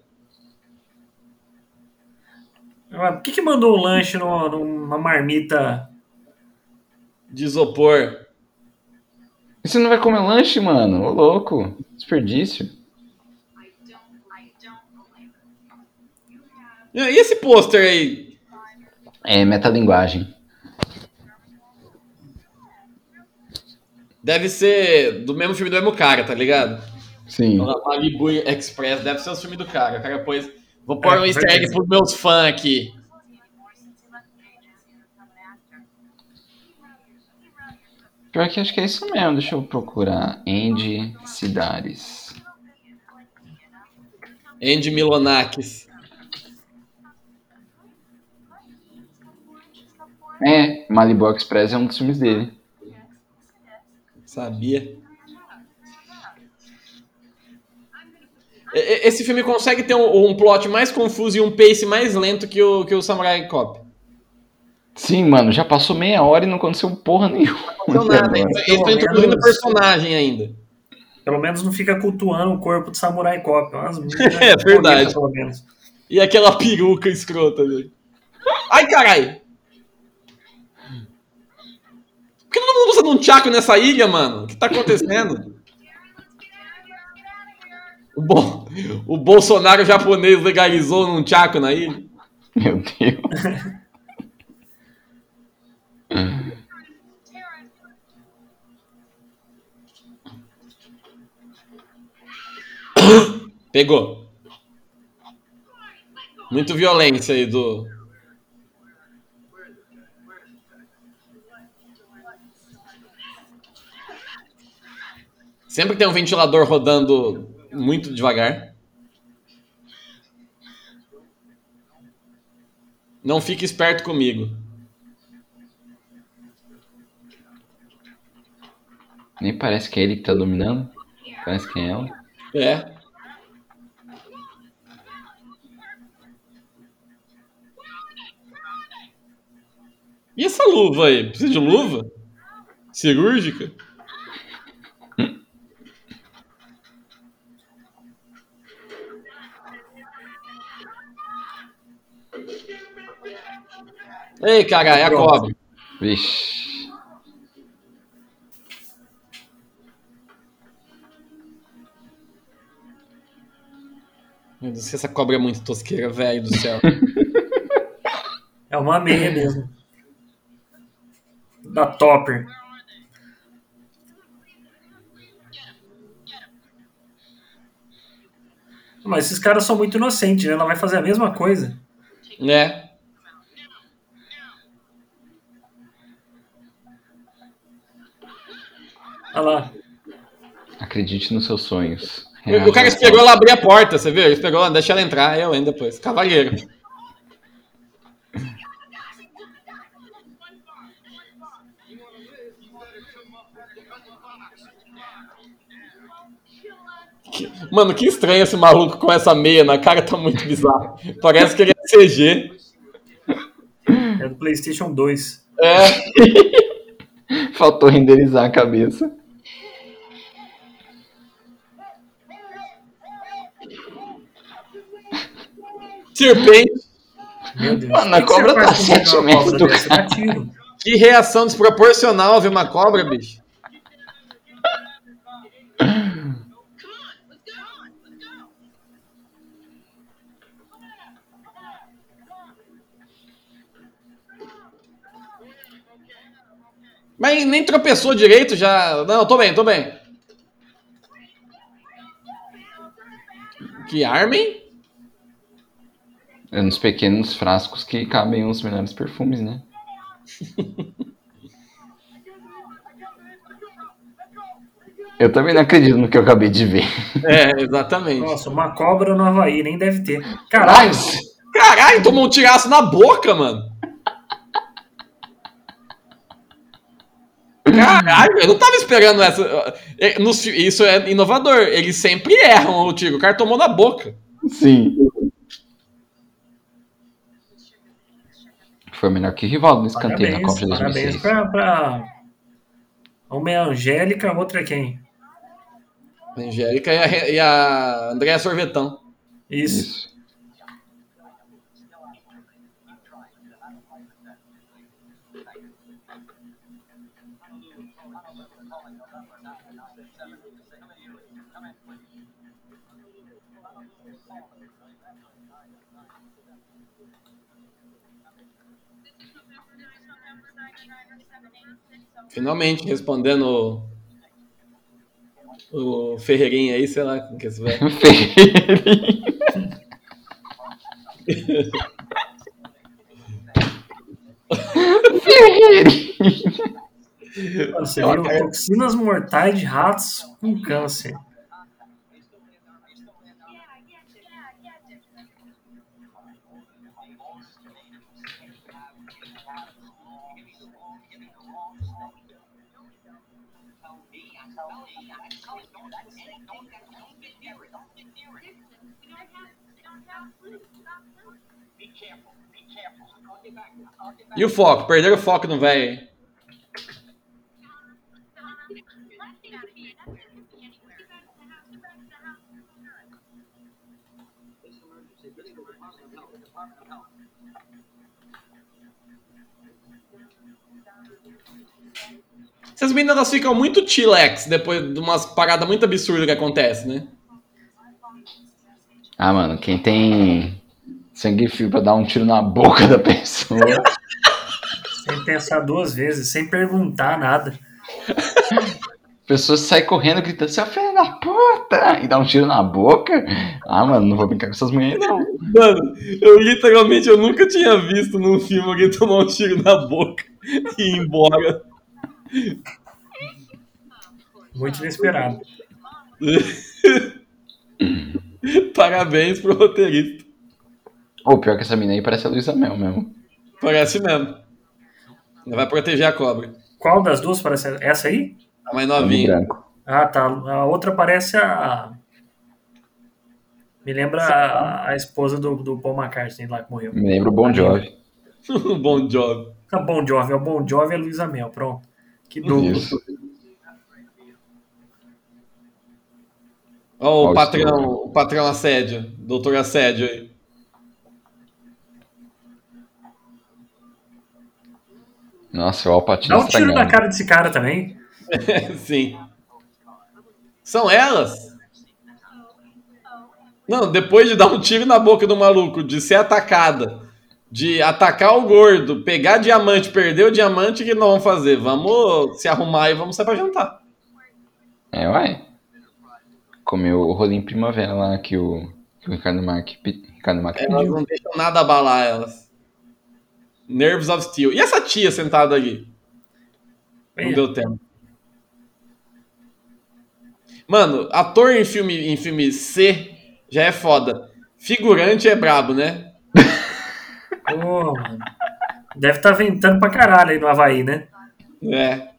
Por que, que mandou o lanche numa, numa marmita? De isopor. Você não vai comer lanche, mano? Ô, louco. Desperdício. E esse pôster aí? É metalinguagem. Deve ser do mesmo filme do mesmo cara, tá ligado? Sim. Malibu Express, deve ser o filme do cara. O cara pôs. Vou pôr É, um easter egg pros meus fãs aqui. Pior que acho que é isso mesmo. Deixa eu procurar. Andy Cidares. Andy Milonakis. É, Malibu Express é um dos filmes dele. Sabia. Esse filme consegue ter um, um plot mais confuso e um pace mais lento que o, que o Samurai Cop. Sim, mano, já passou meia hora e não aconteceu porra nenhuma. Não nada, até agora. eles estão introduzindo o personagem ainda. Pelo menos não fica cultuando o corpo de Samurai Cop. Umas É verdade. menos. E aquela peruca escrota dele. Ai, carai! Por que todo mundo usa um tchaco nessa ilha, mano? O que tá acontecendo? O, Bo- o Bolsonaro japonês legalizou num tchaco na ilha? Meu Deus. Pegou. Muito violência aí do. Sempre tem um ventilador rodando muito devagar. Não fique esperto comigo. Nem parece que é ele que tá dominando. Parece que é ela. É. E essa luva aí? Precisa de luva? Cirúrgica? Ei, cara, é a cobra. Vixe. Meu Deus, essa cobra é muito tosqueira, velho do céu. É uma meia mesmo. Da Topper. Mas esses caras são muito inocentes, né? Ela vai fazer a mesma coisa. né? Olha lá. Acredite nos seus sonhos. O cara esperou ela abrir a porta, você viu? Ele esperou, ela, deixa ela entrar, eu ainda depois. Cavalheiro. Mano, que estranho esse maluco com essa meia na cara, tá muito bizarro. Parece que ele é CG. É do PlayStation 2. É, Faltou renderizar a cabeça. Serpente. Meu Deus. Mano, a cobra tá uma metros do tiro. Que reação desproporcional ver uma cobra, bicho. Mas nem tropeçou direito já. Não, tô bem, tô bem. Que arma, hein? É nos pequenos frascos que cabem os melhores perfumes, né? Eu também não acredito no que eu acabei de ver. É, exatamente. Nossa, uma cobra no Havaí, nem deve ter. Caralho, Caralho, tomou um tiraço na boca, mano. Caralho, eu não tava esperando essa. Nos fi- Isso é inovador. Eles sempre erram o tiro. O cara tomou na boca. Sim. Foi melhor que Rivaldo no escanteio na parabéns, Copa de parabéns 2006. pra, pra... Uma é a Angélica, a outra é quem? A Angélica e a, e a Andréa Sorvetão. Isso. Isso. Finalmente respondendo o, o Ferreirinha aí, sei lá com que esse velho. Mano, Você viu toxinas mortais de ratos com câncer. E o foco? Perderam o foco no velho. Essas meninas ficam muito chillax depois de umas paradas muito absurdas que acontecem, né? Ah, mano, quem tem sangue frio pra dar um tiro na boca da pessoa. Sem pensar duas vezes, sem perguntar nada. A pessoa sai correndo gritando, seu filho da puta! E dá um tiro na boca. Ah, mano, não vou brincar com essas mulheres, não. Mano, eu literalmente eu nunca tinha visto num filme alguém tomar um tiro na boca e ir embora. Muito inesperado. Parabéns pro roteirista. Ou pior que essa mina aí parece a Luísa Mel mesmo. Parece mesmo. Ela vai proteger a cobra. Qual das duas parece essa aí? A mais novinha. branco. Ah, tá. A outra parece a. Me lembra a, a esposa do, do Paul McCartney lá que morreu. Me lembra o Bon Jovi. Bom job. É o Bon Jovi, é o Bon Jovi e a Luísa Mel. Pronto. Que duplo. Isso. Ó, o o patrão, o patrão assédio, doutor assédio aí. Nossa, o Alpatino Dá um tiro na cara desse cara também. Sim. São elas? Não, depois de dar um tiro na boca do maluco, de ser atacada, de atacar o gordo, pegar diamante, perder o diamante, o que nós vamos fazer? Vamos se arrumar e vamos sair pra jantar. É, uai. Comeu o rolinho primavera lá que o, que o Ricardo Marque, Ricardo Marque Elas pediu. não deixam nada abalar elas. Nerves of Steel. E essa tia sentada ali? Não deu tempo. Mano, ator em filme, em filme C já é foda. Figurante é brabo, né? Pô, mano. Deve estar ventando pra caralho aí no Havaí, né? É.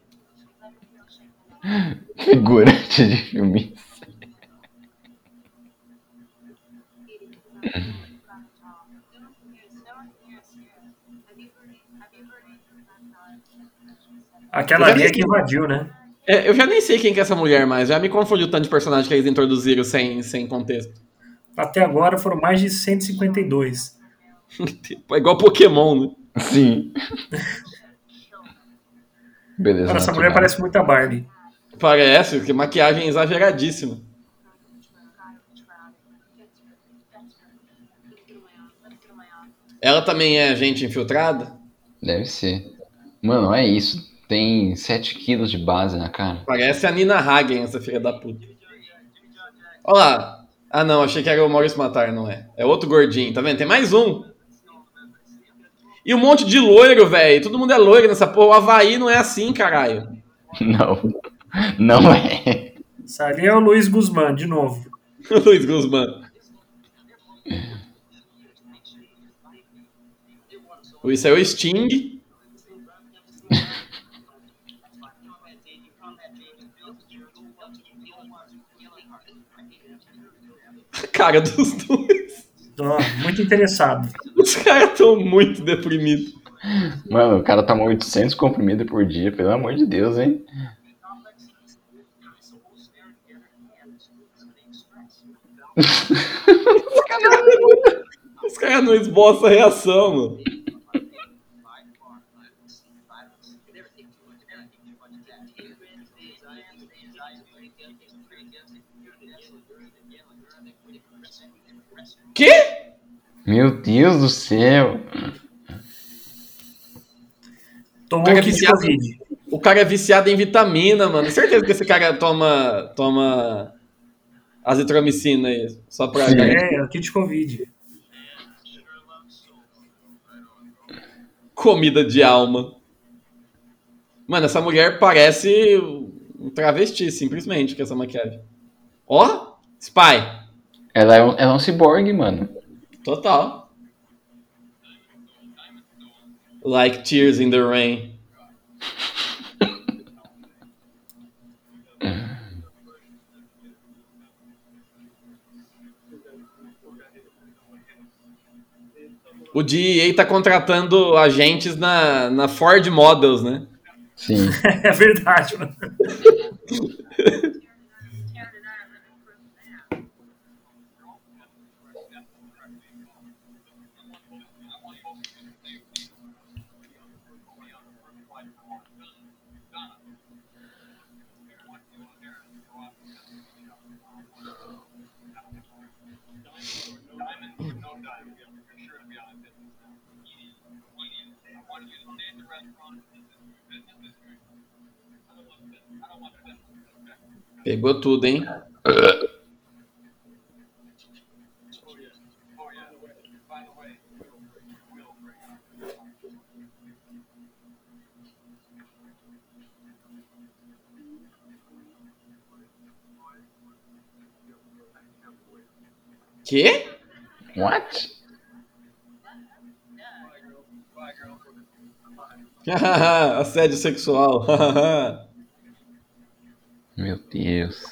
Figurante de filme. Aquela ali é que invadiu, né? É, Eu já nem sei quem que é essa mulher mais. Já me confundiu tanto de personagem que eles introduziram sem, sem contexto. Até agora foram mais de 152. É igual Pokémon, né? Sim. Beleza. Cara, essa natural. mulher parece muito a Barbie. Parece, que maquiagem exageradíssima. Ela também é gente infiltrada? Deve ser. Mano, é isso. Tem 7 quilos de base na cara. Parece a Nina Hagen, essa filha da puta. Olha lá. Ah, não, achei que era o Maurício Matar, não é. É outro gordinho, tá vendo? Tem mais um. E um monte de loiro, velho. Todo mundo é loiro nessa porra. O Havaí não é assim, caralho. Não. Não é. Isso ali é o Luiz Guzmán, de novo. Luiz Guzmán. Isso é o Sting. A cara dos dois. Ó, muito interessado. Os caras estão muito deprimidos. Mano, o cara toma 800 comprimidos por dia, pelo amor de Deus, hein? Os caras não esboçam a reação, mano. Quê? Meu Deus do céu. Tomou Cara, um kit de viciado. Covid. O cara é viciado em vitamina, mano. Certeza que esse cara toma, toma azitromicina aí, só pra Sim. É, é o kit de Covid. comida de alma. Mano, essa mulher parece um travesti, simplesmente, com essa maquiagem. Ó, Spy. Ela é um, ela é um ciborgue, mano. Total. Like tears in the rain. O DEA tá contratando agentes na, na Ford Models, né? Sim. É verdade, mano. Pegou tudo, hein? Quê? What? Assédio sexual. Meu Deus.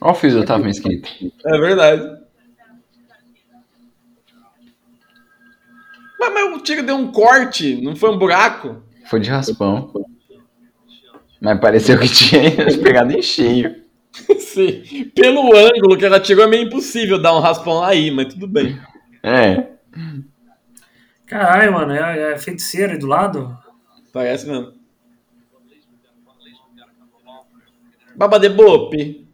Olha o fio tava mesquita. É verdade. Mas, mas o tiro deu um corte, não foi um buraco? Foi de raspão. Mas pareceu que tinha pegado em cheio. Sim. Pelo ângulo que ela tirou é meio impossível dar um raspão aí, mas tudo bem. É. Caralho, mano, é, é feiticeira aí do lado? Parece mesmo. Baba de Bope.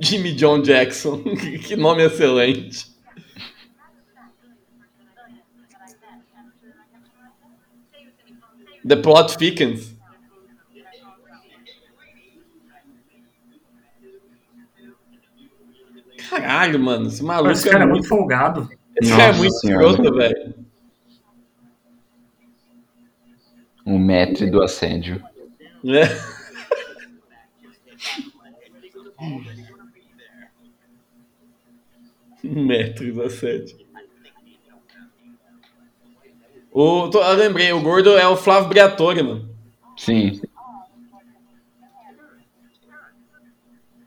Jimmy John Jackson. que nome excelente. The plot thickens. Caralho, mano. Esse maluco Esse cara é muito folgado. Esse cara é Nossa muito escroto, velho. O metro do assédio. É. Metros a sete. O, tô- eu lembrei, o gordo é o Flávio Briatore, mano. Sim.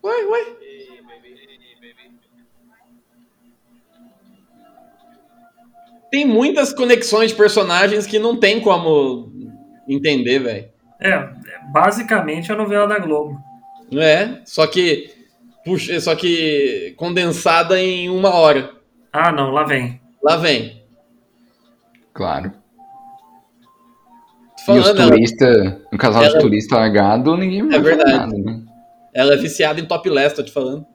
Ué, ué. Tem muitas conexões de personagens que não tem como entender, velho. É, é basicamente a novela da Globo. Não é? Só que. Puxa, só que condensada em uma hora. Ah, não, lá vem. Lá vem. Claro. Tô e os falando, turistas, um casal ela- de turista largado, ninguém vai É falar verdade. nada, né? ela é viciada em topless, tô te falando.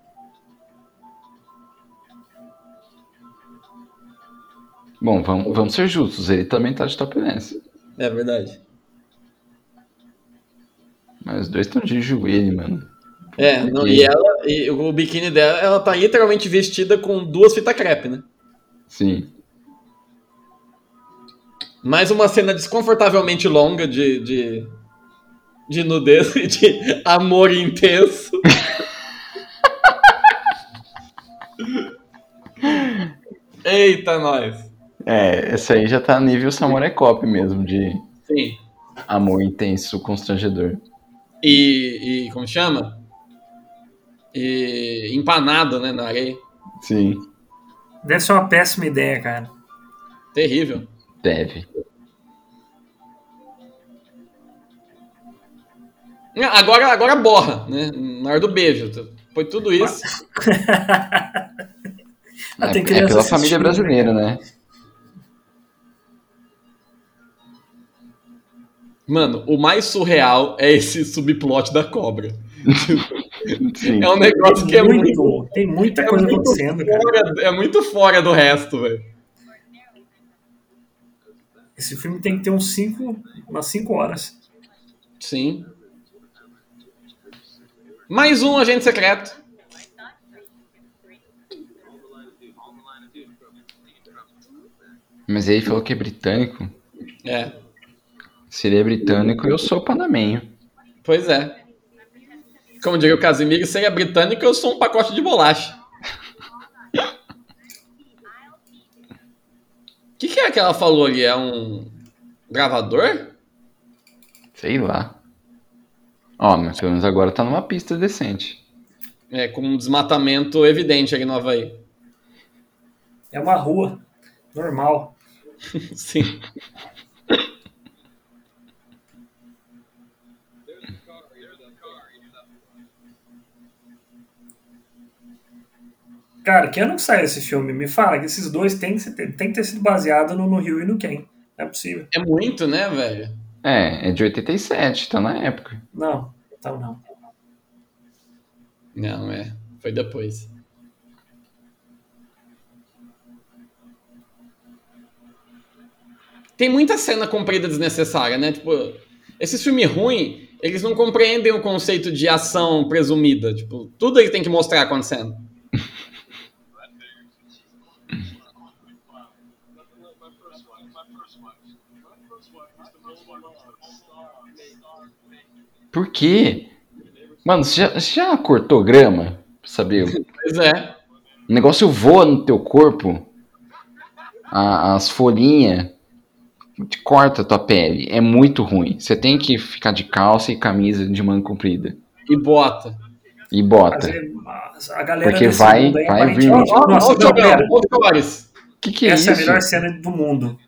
Bom, vamos, vamos ser justos, ele também tá de topless. É verdade. Os dois estão de joelho, mano. É, não, e ela, e o biquíni dela, ela tá literalmente vestida com duas fitas crepe, né? Sim. Mais uma cena desconfortavelmente longa de, de, de nudez e de amor intenso. Eita, nós. É, essa aí já tá nível Samurai Cop mesmo, de Sim. amor intenso, constrangedor. E, e como chama? E empanado, né, na areia. Sim, Deve ser uma péssima ideia, cara. Terrível. deve. Agora, agora borra, né? Na hora do beijo. Foi tudo isso. Ah, É, tem é pela assistindo, família brasileira, né? Mano, o mais surreal é esse subplot da cobra. Sim. É um negócio que é muito, Muito, tem muita é coisa muito acontecendo, cara. fora, é muito fora do resto, velho. Esse filme tem que ter uns cinco, umas 5 horas. Sim. Mais um agente secreto. Mas aí falou que é britânico. É, Se ele é britânico, eu sou panamenho. pois é. Como diria o Casimiro, se ele é britânico, eu sou um pacote de bolacha. O que, que é que ela falou ali? É um gravador? Sei lá. Ó, mas pelo menos agora tá numa pista decente. É, com um desmatamento evidente ali no Havaí. É uma rua. Normal. Sim. Cara, que ano que sai esse filme? Me fala que esses dois têm que, tem que ter sido baseado no, no Rio e no Ken. Não é possível. É muito, né, velho? É, é de 87, tá na época. Não, então não. Não, é. Foi depois. Tem muita cena comprida desnecessária, né? Tipo, esses filmes ruins, eles não compreendem o conceito de ação presumida. Tipo, tudo ele tem que mostrar acontecendo. Por quê? Mano, você já, você já cortou grama? Pra saber? O Pois é. negócio voa no teu corpo. A- as folhinhas. Te corta a tua pele. É muito ruim. Você tem que ficar de calça e camisa de manga comprida. E bota. E Mas bota. galera Porque vai- mundo vai vir- Ó, Nossa, ó, não, ó, pera. ó, ó, Flores. O que, que é Essa é a isso? melhor cena do mundo.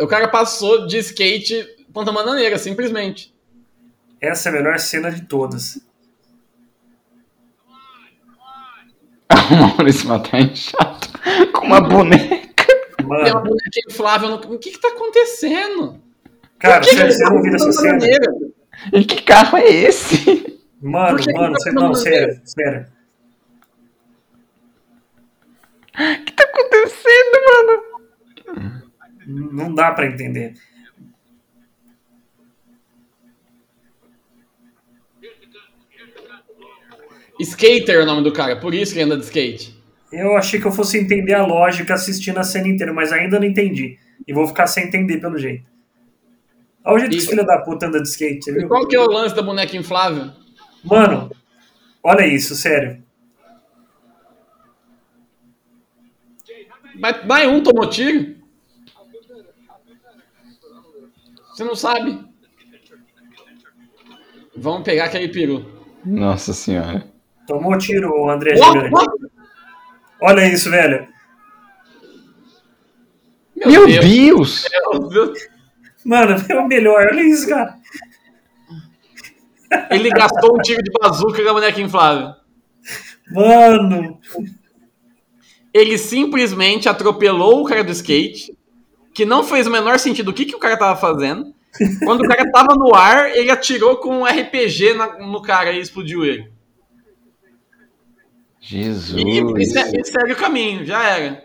O cara passou de skate ponta bananeira, simplesmente. Essa é a melhor cena de todas. o Maurício Matar é chato. Com uma boneca. Tem uma Mano, bonequinha inflável no... O que que tá acontecendo? cara, Por que você não tá viu essa cena? bananeira? E que carro é esse? Mano, mano, tá você, não, sério, sério. O que tá acontecendo, mano? Não dá pra entender. Skater é o nome do cara, por isso que ele anda de skate. Eu achei que eu fosse entender a lógica assistindo a cena inteira, mas ainda não entendi. E vou ficar sem entender pelo jeito. Olha o jeito que E- esse filho da puta anda de skate, você E viu? qual que é o lance da boneca inflável? Mano, olha isso, sério. Vai, vai um tomou tiro? Você não sabe? Vamos pegar aquele peru. Nossa senhora. Tomou tiro, o André Ó, Gigante. Olha isso, velho. Meu, Deus! Deus. Mano, é o melhor. Olha isso, cara. Ele gastou um tiro de bazuca com a boneca inflável. Mano. Ele simplesmente atropelou o cara do skate, que não fez o menor sentido o que, que o cara tava fazendo. Quando o cara tava no ar, ele atirou com um RPG na- no cara e explodiu ele. Jesus. E, e, se- e segue o caminho, já era.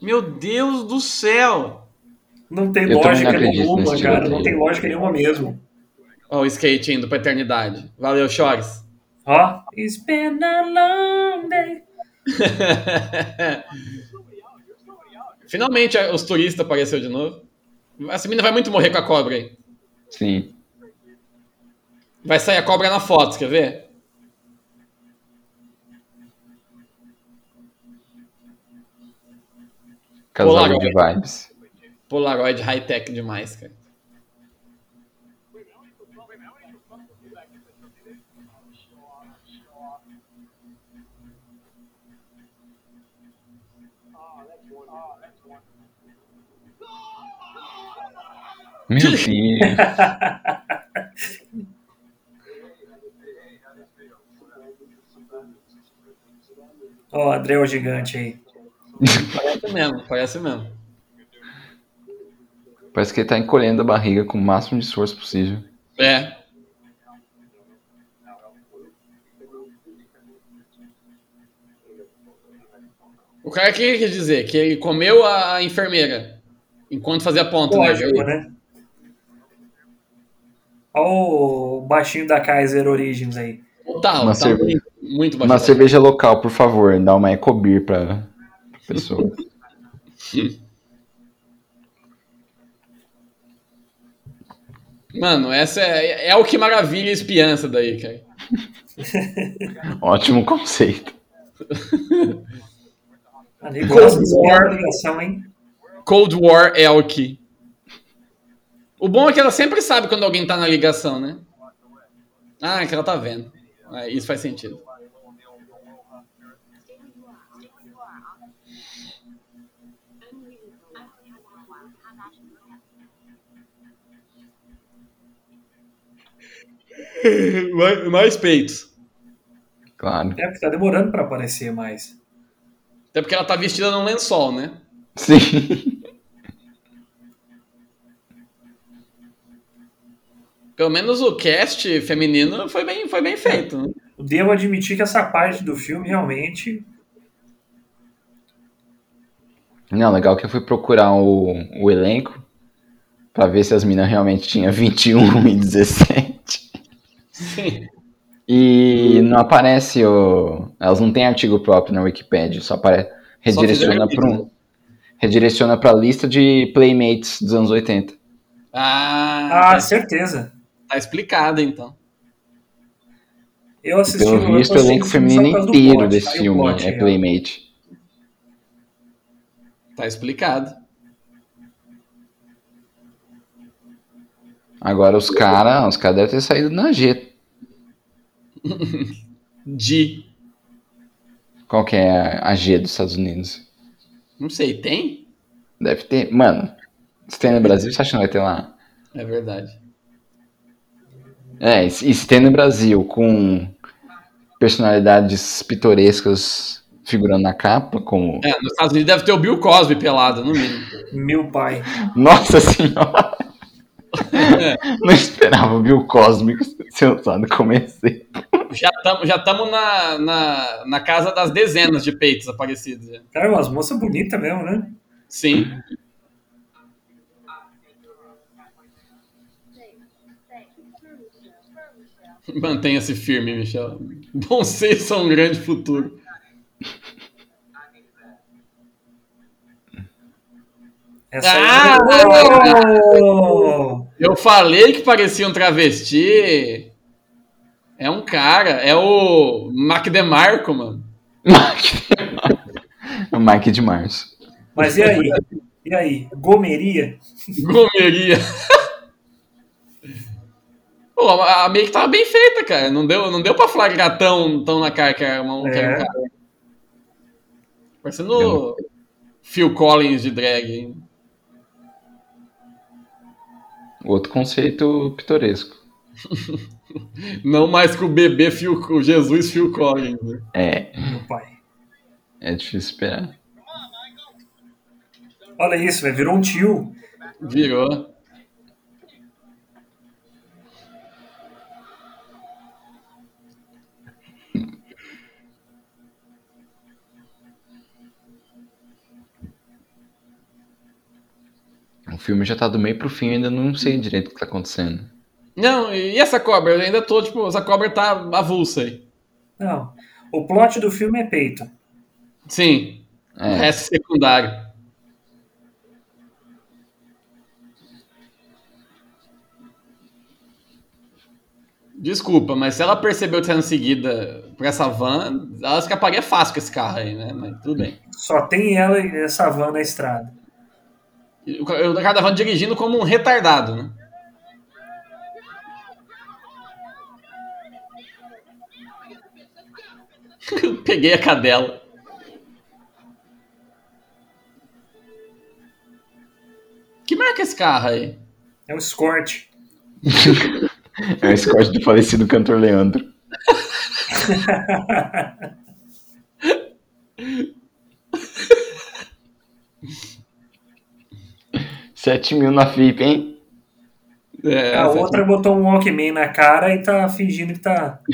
Meu Deus do céu! Não tem Eu lógica não nenhuma, cara. Não tem lógica nenhuma mesmo. Ó, o skate indo pra eternidade. Valeu, Chores. Ó. It's been a long day. Finalmente os turistas apareceu de novo. Essa menina vai muito morrer com a cobra aí. Sim. Vai sair a cobra na foto, quer ver? Casal Polaroid. de vibes. Polaroid high-tech demais, cara. Meu Deus. Ó, André o gigante aí. Parece mesmo, parece mesmo. Parece que ele tá encolhendo a barriga com o máximo de esforço possível. É. O cara o que quer dizer? Que ele comeu a enfermeira enquanto fazia ponto, né? Lógico, né? Ó o baixinho da Kaiser Origins aí. Total, Uma tá cerveja. Muito, Uma cerveja local, por favor, dá uma ecobir pra, pra pessoa. Mano, essa é, é o que maravilha e espiança daí, cara. Ótimo conceito. De War. ligação, hein? Cold War Elk. O bom é que ela sempre sabe quando alguém tá na ligação, né? Ah, é que ela tá vendo. É, isso faz sentido. Mais, mais peitos. Claro. É porque tá demorando pra aparecer mais. Até porque ela tá vestida num lençol, né? Sim. Pelo menos o cast feminino foi bem, foi bem feito. Né? Devo admitir que essa parte do filme realmente. Não, legal que eu fui procurar o, o elenco pra ver se as minas realmente tinham 21 e 17. Sim. E não aparece o. Elas não têm artigo próprio na Wikipedia, só aparece. Redireciona para um. Redireciona pra lista de Playmates dos anos 80. Ah, Ah, tá, certeza. tá explicado então. Eu assisti Pelo eu visto, o elenco feminino inteiro desse filme é ó. Playmate. Tá explicado. Agora os caras, os caras devem ter saído na G. De. Qual que é a G dos Estados Unidos? Não sei, tem? Deve ter. Mano, se tem no Brasil, você acha que não vai ter lá? É verdade. É, e se e se tem no Brasil com personalidades pitorescas figurando na capa, como. É, nos Estados Unidos deve ter o Bill Cosby pelado, no mínimo. Meu pai. Nossa senhora! Não esperava o Bill Cosmic ser usado como exemplo. Já estamos já tamo na, na, na casa das dezenas de peitos aparecidos. Cara, umas moças bonitas mesmo, né? Sim. Mantenha-se firme, Michel. Bom senso são um grande futuro. Essa Ah! aí... Oh! Eu falei que parecia um travesti. É um cara. É o Mac DeMarco, mano. o Mike de Março. Mas e aí? E aí? Gomeria? Gomeria. Pô, a a make tava bem feita, cara. Não deu, não deu pra flagrar tão, tão na cara que era um É. cara. Parecendo Phil Collins de drag. hein? Outro conceito pitoresco. Não mais que o bebê Phil, o Jesus Phil Collins. né? É, Meu pai. é difícil esperar. Olha isso. Virou um tio. Virou. Filme já tá do meio pro fim e ainda não sei direito o que tá acontecendo. Não, e essa cobra? Eu ainda tô, tipo, essa cobra tá avulsa aí. Não. O plot do filme é peito. Sim, É, resto secundário. Desculpa, mas se ela percebeu que tá sendo seguida por essa van, ela escaparia fácil com esse carro aí, né? Mas tudo bem. Só tem ela e essa van na estrada. O ca- o cara da van dirigindo como um retardado, né? Peguei a cadela. Que marca é esse carro aí? É um escort. é o Scott do falecido cantor Leandro. Sete mil na FIP, hein? É, a outra botou um Walkman na cara e tá fingindo que tá.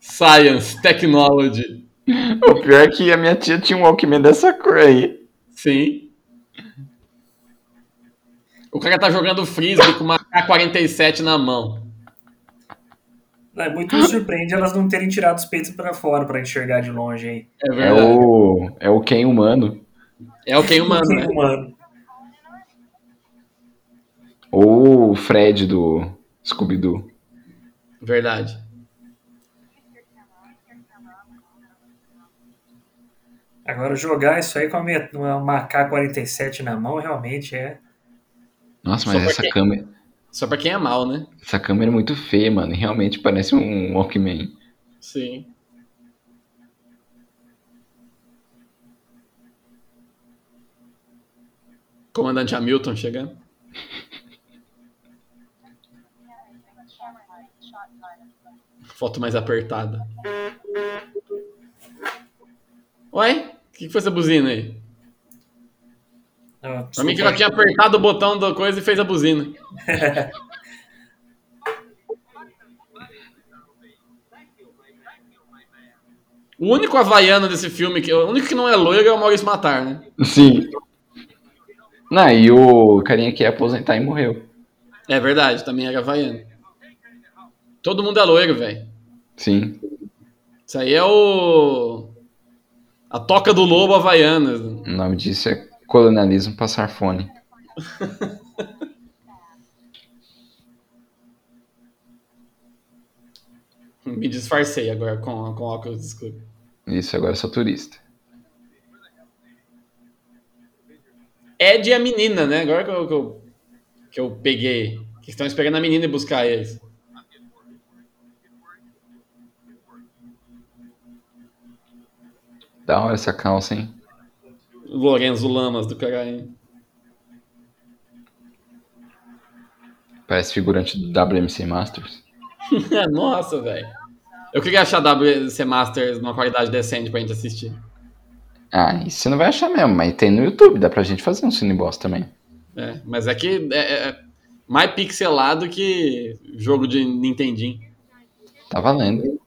Science, Technology. O pior é que a minha tia tinha um Walkman dessa cor aí. Sim. O cara tá jogando frisbee com uma K-47 na mão. É, muito me surpreende elas não terem tirado os peitos pra fora pra enxergar de longe aí. É É verdade. o. É o Ken humano. É o quem humano, né? Humano. Ou o Fred do Scooby-Doo. Verdade. Agora, jogar isso aí com uma K-47 na mão realmente é. Nossa, mas essa quem- câmera, Só pra quem é mal, né? essa câmera é muito feia, mano. e Realmente parece um Walkman. Sim. Comandante Hamilton chegando. Foto mais apertada. Ué? O que que foi essa buzina aí? Ah, Pra mim que ela tinha apertado o botão da coisa e fez a buzina. o único havaiano desse filme, que, o único que não é loiro é o Maurício Matar, né? Sim. Não, e o carinha que ia aposentar e morreu. É verdade, também era havaiano. Todo mundo é loiro, velho. Sim. Isso aí é o. A toca do lobo havaiana. O nome disso é colonialismo passar fone. Me disfarcei agora com, com óculos escuros. Isso, agora eu sou turista. Ed e a menina, né? Agora que eu, que eu, que eu peguei. Que estão esperando a menina e buscar eles. Da hora essa calça, hein? Lorenzo Lamas do caralho. Parece figurante do WMC Masters. Nossa, velho. Eu queria achar WC Masters numa qualidade decente pra gente assistir. Ah, isso você não vai achar mesmo, mas tem no YouTube, dá pra gente fazer um cineboss também. É, mas é que é, é mais pixelado que jogo de Nintendinho. Tá valendo.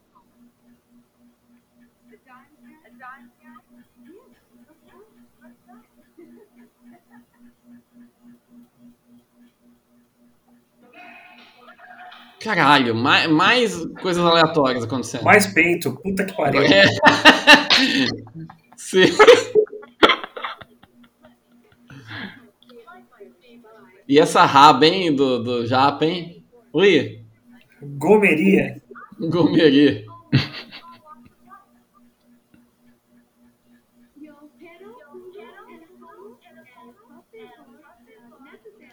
Caralho, mais, mais coisas aleatórias acontecendo. Mais peito, puta que pariu. É. Sim. E essa raba, hein, do, do Japa, hein? Ui, Gomeria. gomeria.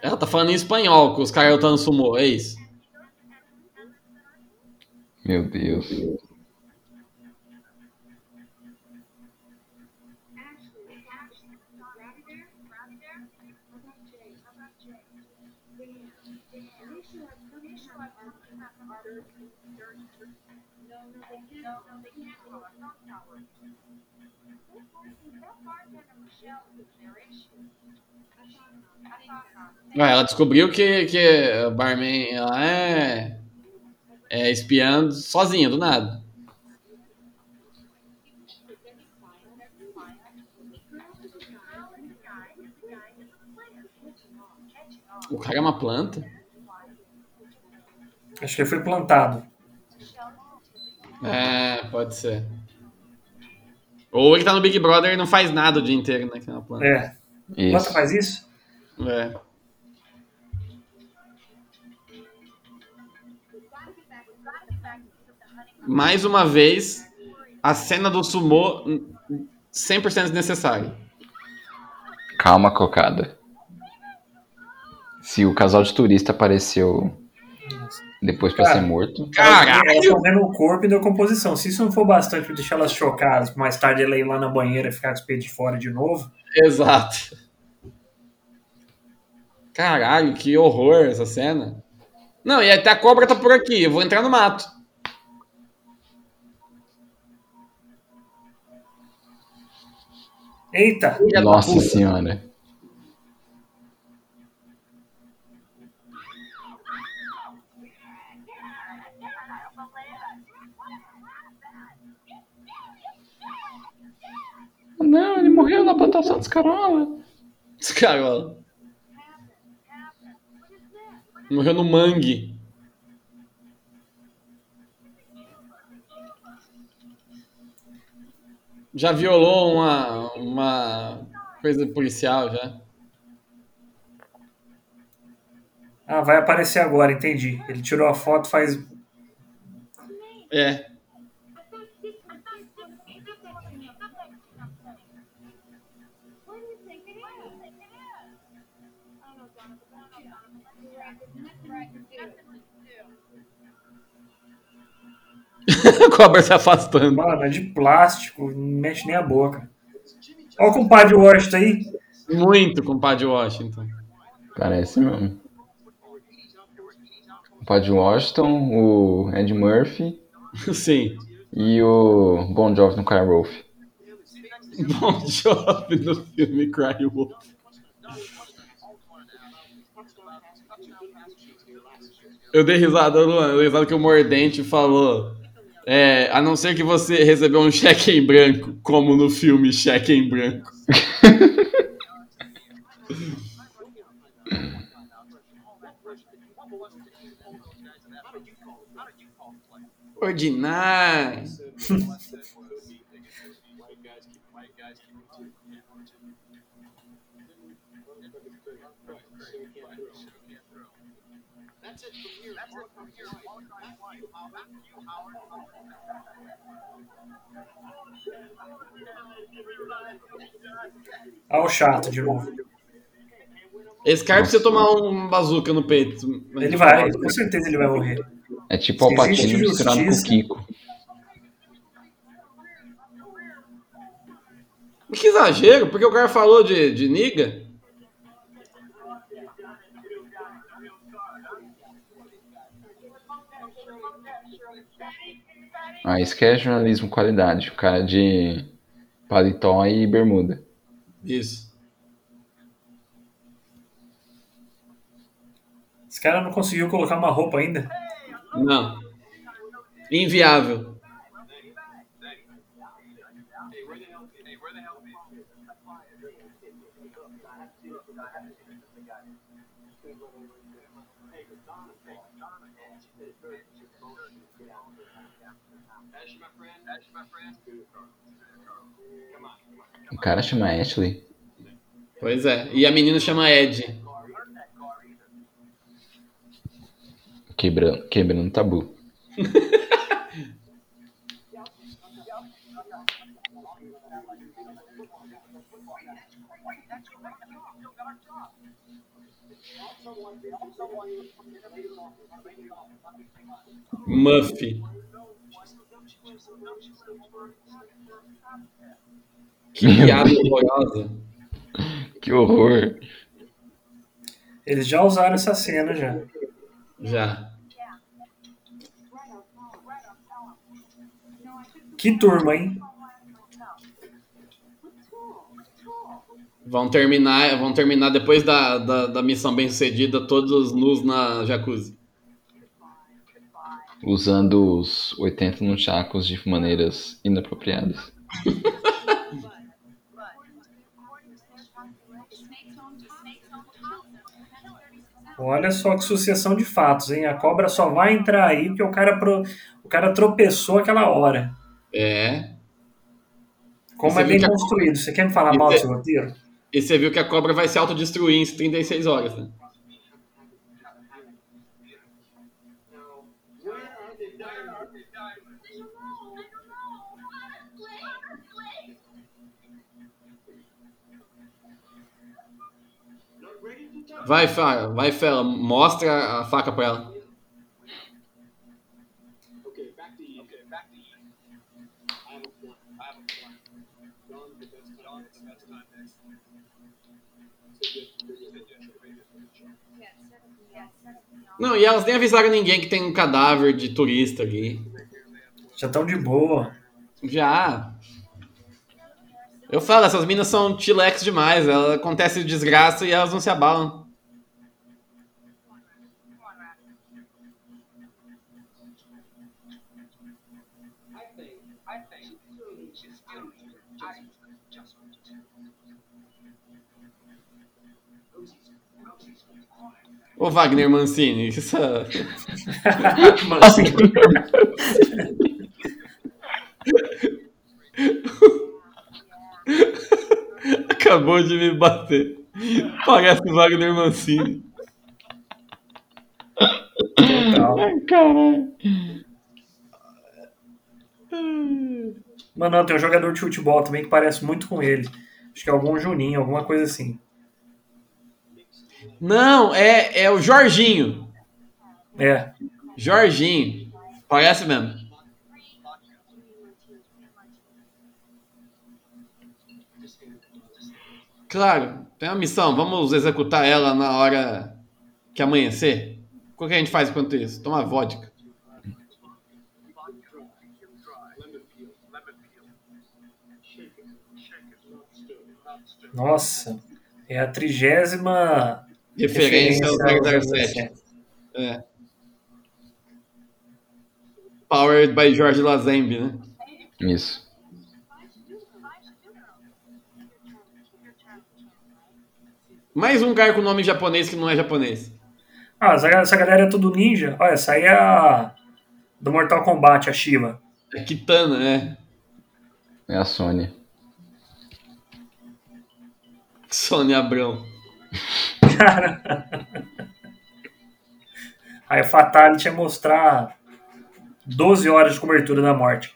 Ela tá falando em espanhol com os caras lutando sumô, é isso? Meu Deus. Ah, ela descobriu que, que a Barman ela é, é espiando sozinha, do nada. O cara é uma planta? Acho que ele foi plantado. É, pode ser. Ou ele tá no Big Brother e não faz nada o dia inteiro, né? Que é planta. É. Isso. Planta faz isso? É. Mais uma vez, a cena do sumô hum, 100% desnecessária. Calma, cocada. Se o casal de turista apareceu depois pra Cara. ser morto. Elas Caralho! o corpo e da composição. Se isso não for bastante pra deixar elas chocadas, mais tarde ela ir lá na banheira e ficar com os peitos de fora de novo, Exato. Caralho, que horror essa cena. Não, e até a cobra tá por aqui. Eu vou entrar no mato. Eita! Nossa puta. senhora. Não, ele morreu na plantação dos carola. Descarola. Morreu no mangue. Já violou uma, uma coisa policial já. Ah, vai aparecer agora, entendi. Ele tirou a foto faz. É. cobra se afastando. Mano, é de plástico, não mexe nem a boca. Olha o compadre Washington aí. Muito com o Padre Washington. Parece mesmo. O Padre Washington, o Ed Murphy Sim. e o Bon Jovi no Cry Wolf. Bom Jovi no filme Cry Wolf. Eu dei risada, Luan. Eu dei risada que o Mordente falou. É, a não ser que você recebeu um cheque em branco, como no filme Cheque em Branco. Ordinário. Olha o chato de novo. Esse cara precisa tomar um bazuca no peito. Ele vai, com certeza ele vai morrer. É tipo o Alpatino misturado com o Kiko. Que exagero, porque o cara falou de, de niga. Ah, isso que é jornalismo qualidade. O cara de paletó e bermuda. Isso. Esse cara não conseguiu colocar uma roupa ainda. Não. Inviável. O cara chama Ashley. Pois é. E a menina chama Ed. Quebrando, quebrando tabu. Muffy. Que piada horrorosa. Que horror. Eles já usaram essa cena já. Já. Que turma, hein? Vão terminar, vão terminar depois da, da, da missão bem sucedida, todos nus na jacuzzi. Usando os 80 nunchakus de maneiras inapropriadas. Olha só que sucessão de fatos, hein? A cobra só vai entrar aí porque o cara, pro- o cara tropeçou aquela hora. É. Como é bem que a- construído. Você quer me falar E mal você- desse roteiro? E você viu que a cobra vai se autodestruir em 36 horas, né? Vai, Fara, vai, Fela, mostra a faca pra ela. Não, e elas nem avisaram ninguém que tem um cadáver de turista ali. Já estão de boa. Já. Eu falo, essas minas são chilex demais. Ela, acontece desgraça e elas não se abalam. Ô Wagner Mancini, isso Mas, acabou de me bater. Parece o Wagner Mancini. total. Caralho. Mano, tem um jogador de futebol também que parece muito com ele. Acho que é algum Juninho, alguma coisa assim. Não, é, é o Jorginho. É. Jorginho. Parece mesmo. Claro, tem uma missão. Vamos executar ela na hora que amanhecer. O que a gente faz enquanto isso? Toma vodka. Nossa. É a trigésima Referência ao referência 007. É. Powered by Jorge Lazembe, né? Isso. Mais um cara com nome japonês que não é japonês. Ah, essa, galera é tudo ninja. Olha, essa aí é a do Mortal Kombat, a Shiva. É Kitana, né? É a Sony. Sônia Abrão. Aí o Fatality é mostrar 12 horas de cobertura da morte.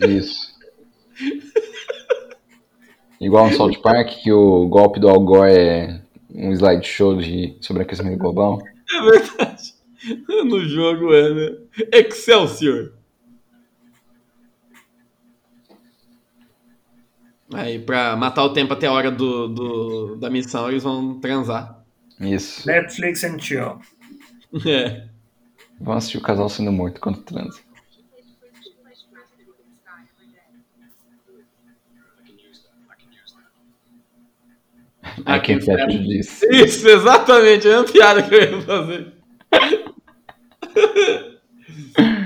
Isso. Igual no South Park, que o golpe do Al Gore é um slideshow de sobreaquecimento global. É verdade. No jogo é, né? Excelsior. Aí, pra matar o tempo até a hora do, do- da missão, eles vão transar. Isso. Netflix and chill. É. Vão assistir o casal sendo morto quando transa. I can fetch this. Isso, exatamente. É uma piada que eu ia fazer.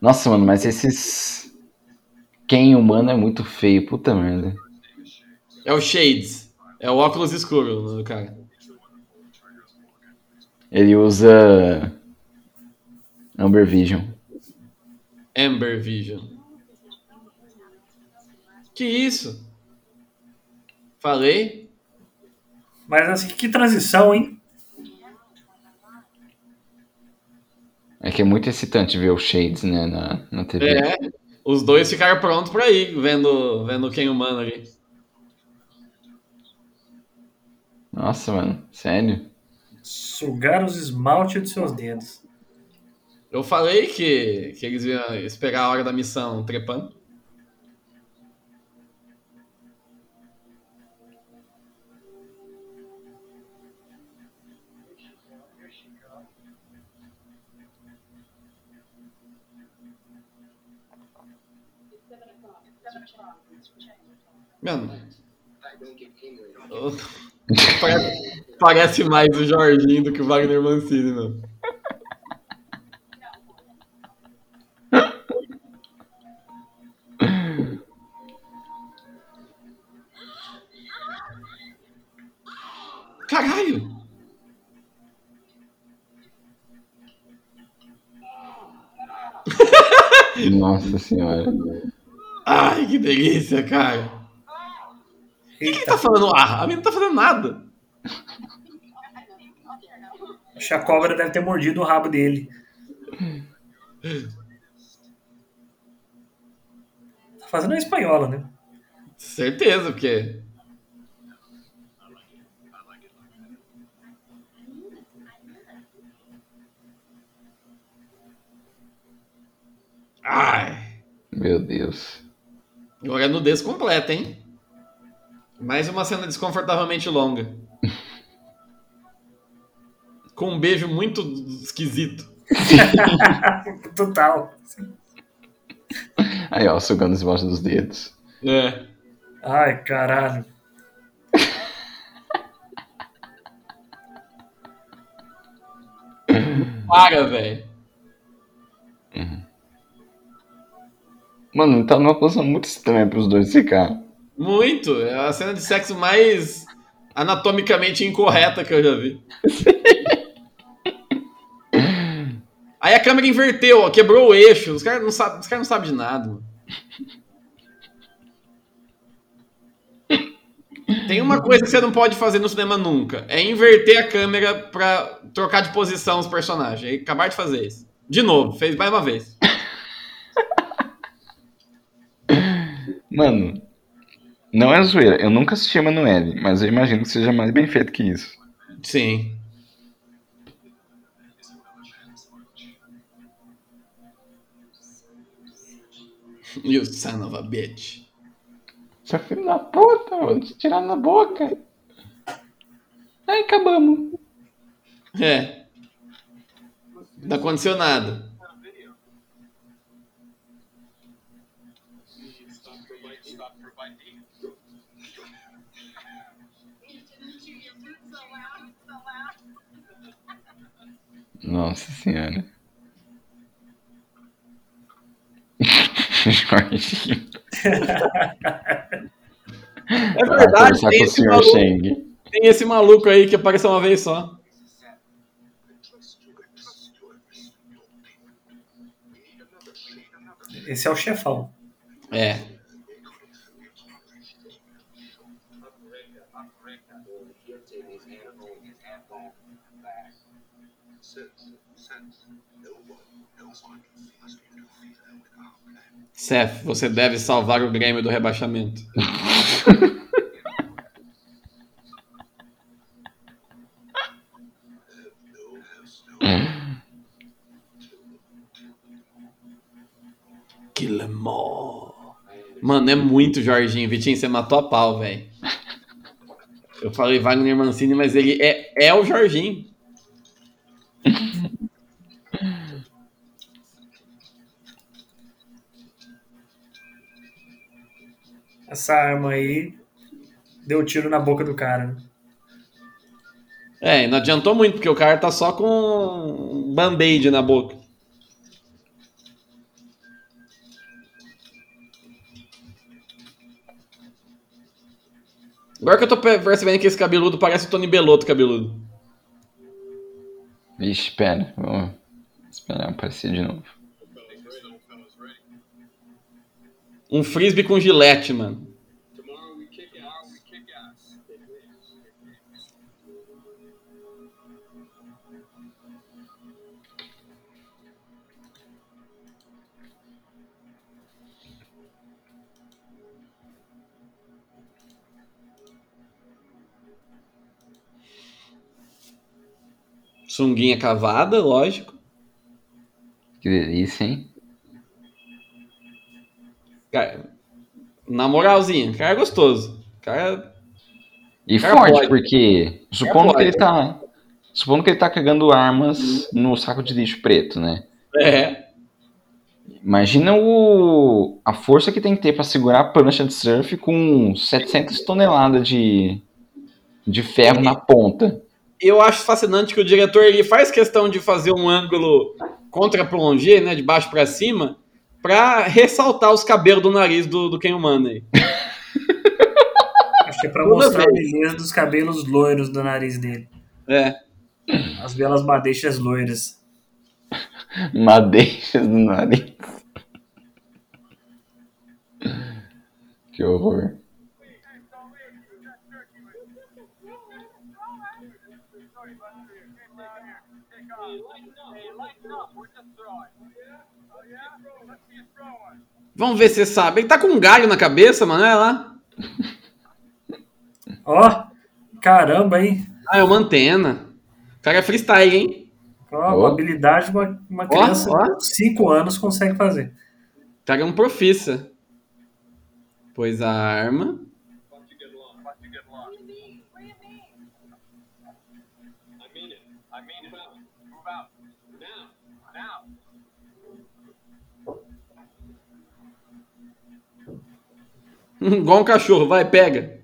Nossa, mano, mas esses. Quem humano é muito feio, puta merda. É o Shades. É o óculos escuro do cara. Ele usa. Amber Vision. Amber Vision. Que isso? Falei? Mas assim, que transição, hein? É que é muito excitante ver o Shades, né, na, na TV. É. Os dois ficaram prontos pra ir, vendo, vendo quem humano ali. Nossa, mano, sério? Sugar os esmaltes dos seus dedos. Eu falei que, que eles iam esperar a hora da missão trepando. Mano. parece, parece, mais o Jorginho do que o Wagner Mancini, mano. Caralho! Nossa senhora. Ai, que delícia, cara. Quem Eita, tá falando ah? A minha não tá fazendo nada. acho que a cobra deve ter mordido o rabo dele. Tá fazendo a espanhola, né? Certeza, porque. Ai. Meu Deus. Agora é nudez completa, hein? Mais uma cena desconfortavelmente longa. Com um beijo muito esquisito. Total. Aí, ó, sugando as embaixo dos dedos. É. Ai, caralho. Para, velho. Mano, tá numa posição muito estranha pros dois ficar. Muito. É a cena de sexo mais anatomicamente incorreta que eu já vi. Aí a câmera inverteu, ó, quebrou o eixo. Os caras não sabem cara não sabem de nada. mano. Tem uma coisa que você não pode fazer no cinema nunca. É inverter a câmera pra trocar de posição os personagens. Acabar de fazer isso. De novo, fez mais uma vez. Mano, não é zoeira. Eu nunca assisti a Emanuele, mas eu imagino que seja mais bem feito que isso. Sim. You son of a bitch. Seu filho da puta, mano, te tirar na boca. Aí acabamos. É. Não aconteceu nada. Nossa senhora. Jorginho. É verdade, tem esse, maluco, Sheng. tem esse maluco aí que apareceu uma vez só. Esse é o chefão. É. Seth, você deve salvar o Grêmio do rebaixamento. Kill 'em all. Mano, é muito Jorginho. Vitinho, você matou a pau, velho. Eu falei Wagner Mancini, mas ele é, é o Jorginho. Essa arma aí deu tiro na boca do cara. né? É, não adiantou muito, porque o cara tá só com um band-aid na boca. Agora que eu tô pe- percebendo que esse cabeludo parece o Tony Belotto cabeludo. Vixe, espera. Vamos esperar aparecer de novo. Um frisbee com gilete, mano. Sunguinha cavada, lógico. Que delícia, hein? Cara, na moralzinha, cara é gostoso. Cara, E Cara, forte, pode. porque supondo que pode. ele tá. Supondo que ele tá cagando armas no saco de lixo preto, né? é. Imagina o, a força que tem que ter pra segurar a prancha de surf com 700 toneladas de, de ferro na ponta. Eu acho fascinante que o diretor ele faz questão de fazer um ângulo contra plongé, né, de baixo pra cima, pra ressaltar os cabelos do nariz do, do Ken aí. Acho que é pra Toda mostrar vez. a beleza dos cabelos loiros do nariz dele. É. As belas madeixas loiras. madeixas do nariz. Que horror. Vamos ver se você sabe. Ele tá com um galho na cabeça, mano, olha lá. Ó, caramba, hein? Ah, é uma antena. O cara é freestyle, hein? Ó, uma habilidade que uma, uma criança de 5 anos consegue fazer. O cara é um profissa. Pois a arma. Igual um cachorro, vai, pega.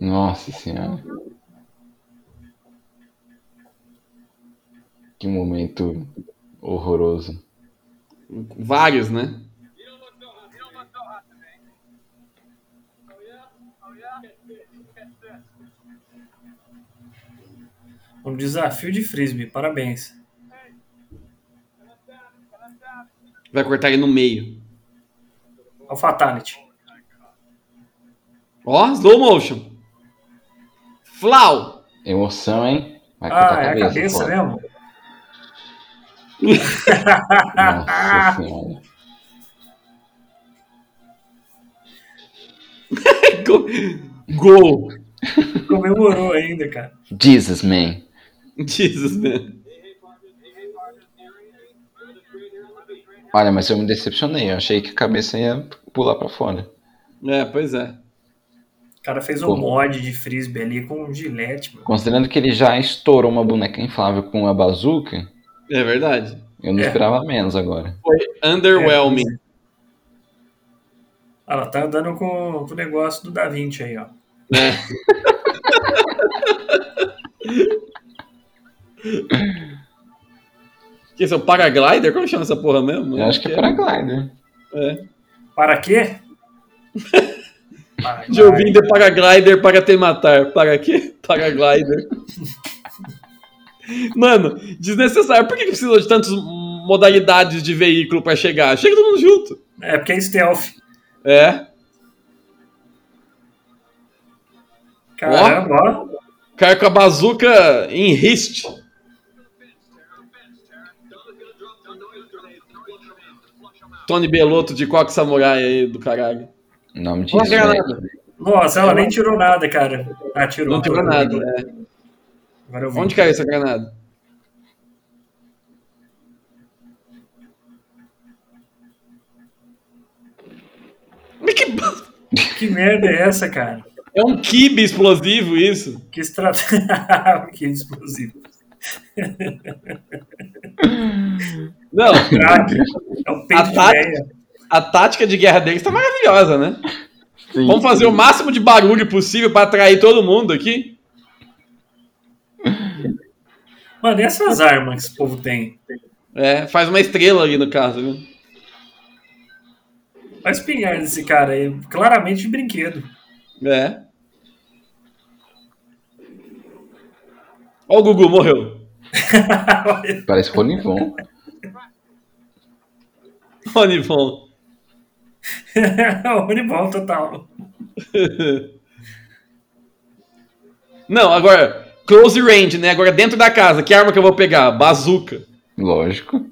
Nossa senhora. Que momento horroroso. Vários, né? Um desafio de frisbee, parabéns. Vai cortar ele no meio. O Fatality. Ó, slow motion. Flau. Emoção, hein? Vai cortar Ah, é a cabeça pô. mesmo? Nossa senhora. Gol. Comemorou ainda, cara. Jesus, man. Jesus, né? Olha, mas eu me decepcionei. Eu achei que a cabeça ia pular pra fora. É, pois é. O cara fez um Pô. mod de frisbee ali com um gilete, mano. Considerando que ele já estourou uma boneca inflável com a bazuca, É verdade. eu não É. esperava menos agora. Foi underwhelming. Ah, ela tá andando com, com o negócio do Da Vinci aí, ó. né? que isso é o paraglider? Como chama essa porra mesmo? Eu acho que é paraglider. É. Para quê? Para De ouvir de paraglider para te matar. Para quê? Paraglider. Mano, desnecessário. Por que que precisa de tantas modalidades de veículo pra chegar? Chega todo mundo junto. É porque é stealth. É. Caramba, ó. Cara com a bazuca em riste. Tony Belotto de Coque Samurai aí do caralho. O nome Uma disso. né? granada. Nossa, ela nem tirou nada, cara. Ah, tirou. Não tirou nada, né? Agora eu vi. Onde caiu essa granada? Que... Que merda é essa, cara? É um kibe explosivo isso. Que estratégia. que explosivo. Não. É peito A tática- a tática de guerra deles tá maravilhosa, né? Sim. Vamos fazer o máximo de barulho possível pra atrair todo mundo aqui. Mano, e essas armas que esse povo tem? É, faz uma estrela ali no caso, viu? Olha a espingarda desse cara aí. Claramente de brinquedo. É. Ó o Gugu, morreu. Parece Ronivon. Ronivon. Unibol total. Não, agora, close range, né? Agora dentro da casa, que arma que eu vou pegar? Bazuca. Lógico.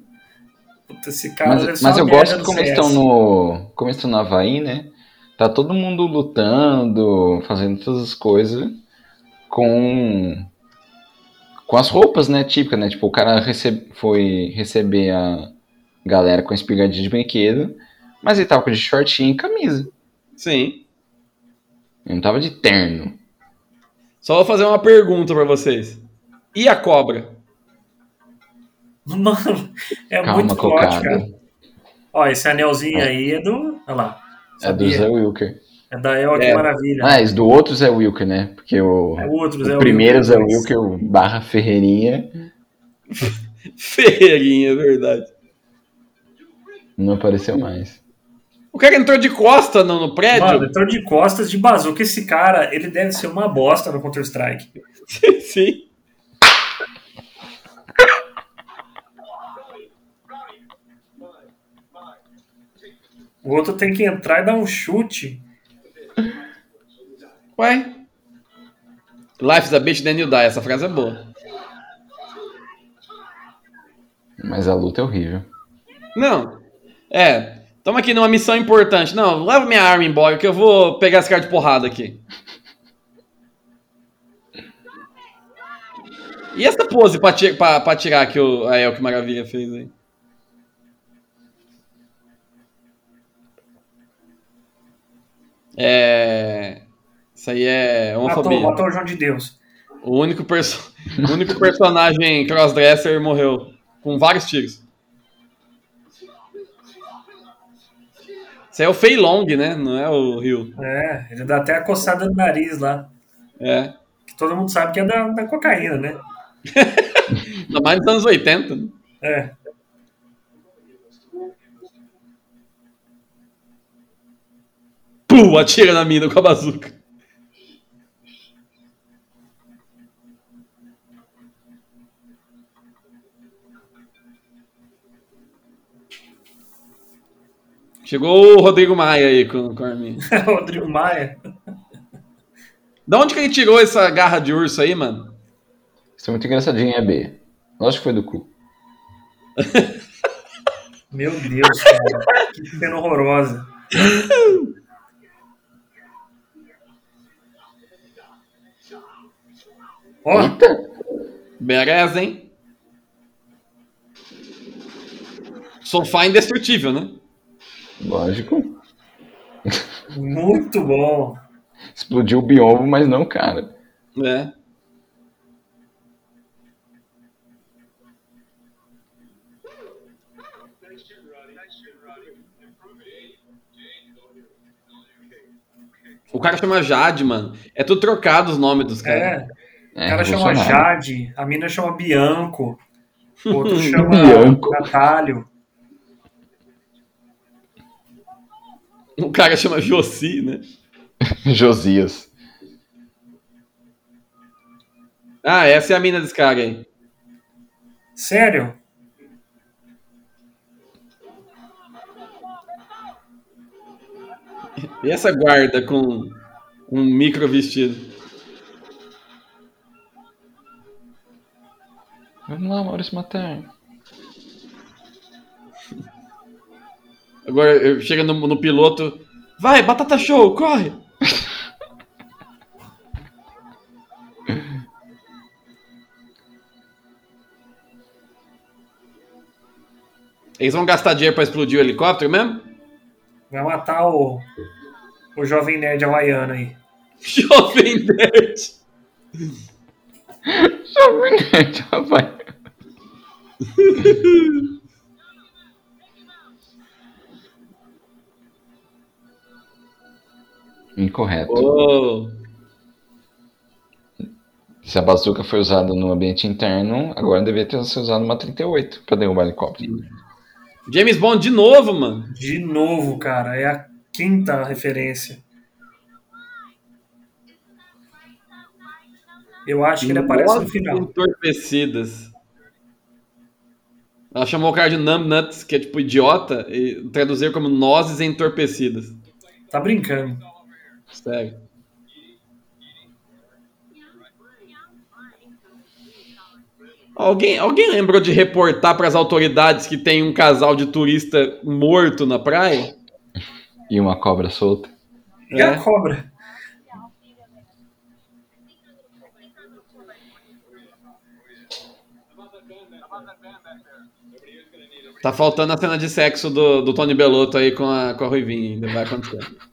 Puta, esse cara Mas, mas eu gosto como CS. estão no. Como eles estão no Havaí, né? Tá todo mundo lutando, fazendo todas as coisas com. Com as roupas, né? Típicas, né? Tipo, o cara recebe, foi receber a galera com a espingarda de brinquedo, mas ele tava com de shortinho e camisa. Sim. Ele não tava de terno. Só vou fazer uma pergunta pra vocês. E a cobra? Mano, é Calma, muito cocada. cara. Ó, esse anelzinho aí é do. Olha lá. É do Sabia? Zé Wilker. É da El, que É. maravilha. Ah, esse do outro Zé Wilker, né? Porque o, É o outro, Zé o primeiro Zé Wilker. Wilker, o barra Ferreirinha, Ferreirinha, é verdade. não apareceu mais. O cara entrou de costa no, no prédio? Mano, entrou de costas de bazuca. Esse cara, ele deve ser uma bosta no Counter-Strike. Sim. O outro tem que entrar e dar um chute. Ué? Life's a bitch, then you die. Essa frase é boa. Mas a luta é horrível. Não. É. Toma aqui numa missão importante. Não, leva minha arma embora que eu vou pegar esse cara de porrada aqui. E essa pose pra, ti- pra, pra tirar que o, a El que Maravilha fez aí? É. Isso aí é Matou, homofobia. matou o João de Deus. O único, perso... o único personagem crossdresser morreu com vários tiros. Isso aí é o Fei Long, né? Não é o Rio. É, ele dá até a coçada no nariz lá. É. Que todo mundo sabe que é da, da cocaína, né? Ainda mais nos anos 80. né? É. Pum, atira na mina com a bazuca. Chegou o Rodrigo Maia aí com, com a arminha. Rodrigo Maia. Da onde que ele tirou essa garra de urso aí, mano? Isso é muito engraçadinho, é B. Lógico que foi do cu. Meu Deus, cara. que cena horrorosa. Ó, Beleza, hein? Sofá indestrutível, né? Lógico. muito bom. Explodiu o biombo, mas não, cara. É. O cara chama Jade, mano. É tudo trocado os nomes dos caras. É. É, O cara chama. Jade, a mina chama Bianco, o outro chama Bianco. Natalio. O cara chama Josi, né? Josias. Ah, essa é a mina desse cara aí. Sério? E essa guarda com um micro vestido? Vamos lá, Maurício Matar. Agora eu- chega no, no piloto. Vai, batata show, corre! Eles vão gastar dinheiro pra explodir o helicóptero mesmo? Vai matar o, o jovem nerd havaiano aí. Jovem Nerd! Jovem rapaz. Incorreto. Oh. Se a bazuca foi usada no ambiente interno, agora deveria ter sido usada uma 38 para derrubar o helicóptero. James Bond de novo, mano. De novo, cara, é a quinta referência. Eu acho que ele aparece no Nozes final. Entorpecidas. Ela chamou o cara de numbnuts, que é tipo idiota, e traduziu como nozes entorpecidas. Tá brincando. Sério. Alguém, alguém lembrou de reportar para as autoridades que tem um casal de turista morto na praia? E uma cobra solta. E É. a cobra? Tá faltando a cena de sexo do, do Tony Belotto aí com a, com a Ruivinha, ainda vai acontecer.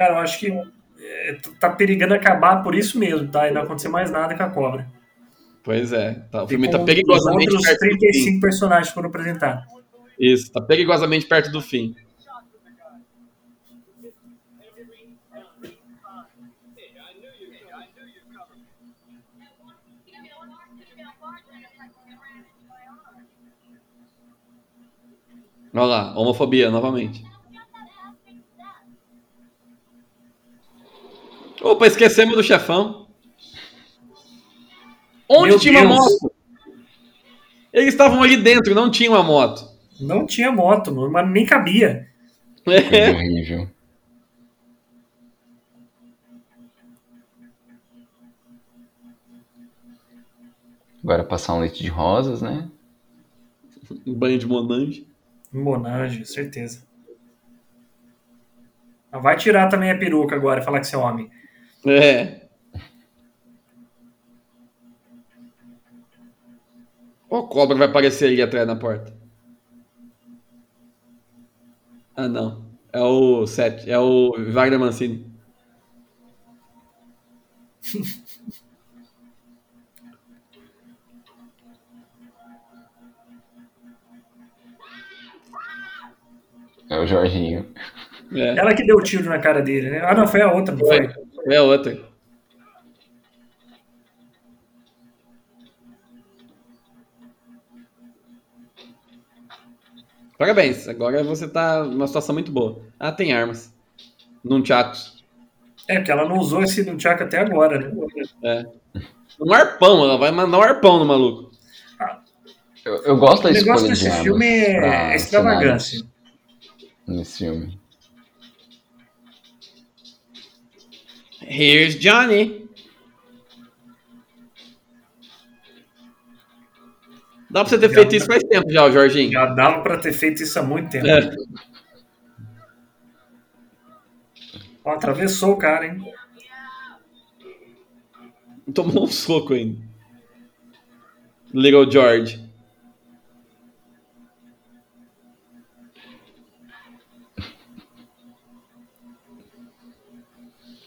Cara, eu acho que é, tá perigando acabar por isso mesmo, tá? E não acontecer mais nada com a cobra. Pois é, tá, o filme tá perigosamente Os outros perto do fim. 35 personagens foram apresentados. Isso, tá perigosamente perto do fim. Olha lá, homofobia novamente. Opa, esquecemos do chefão. Onde Meu tinha uma Deus. moto? Eles estavam ali dentro, não tinha uma moto. Não tinha moto, não- mas nem cabia. Coisa horrível. Agora passar um leite de rosas, né? Um banho de Monange. Monange, certeza. Vai tirar também a peruca agora e falar que você é homem. É. Ó, cobra vai aparecer ali atrás na porta. Ah, não. É o Sete. É o Wagner Mancini. É o Jorginho. É. Ela que deu o tiro na cara dele, né? Ah, não, foi a outra, não foi? É a outra. Parabéns, agora você tá numa situação muito boa. Ah, tem armas. Num chatos. É, porque ela não usou esse nunchaku até agora, né? É. Um arpão, ela vai mandar um arpão no maluco. Eu, eu gosto da O negócio escolha desse de armas filme é, é extravagância. Nesse filme. Here's Johnny. Dá pra você ter feito isso faz tempo já, Jorginho. Já dava pra ter feito isso há muito tempo. É. Ó, atravessou o cara, hein? Tomou um soco ainda. Little George.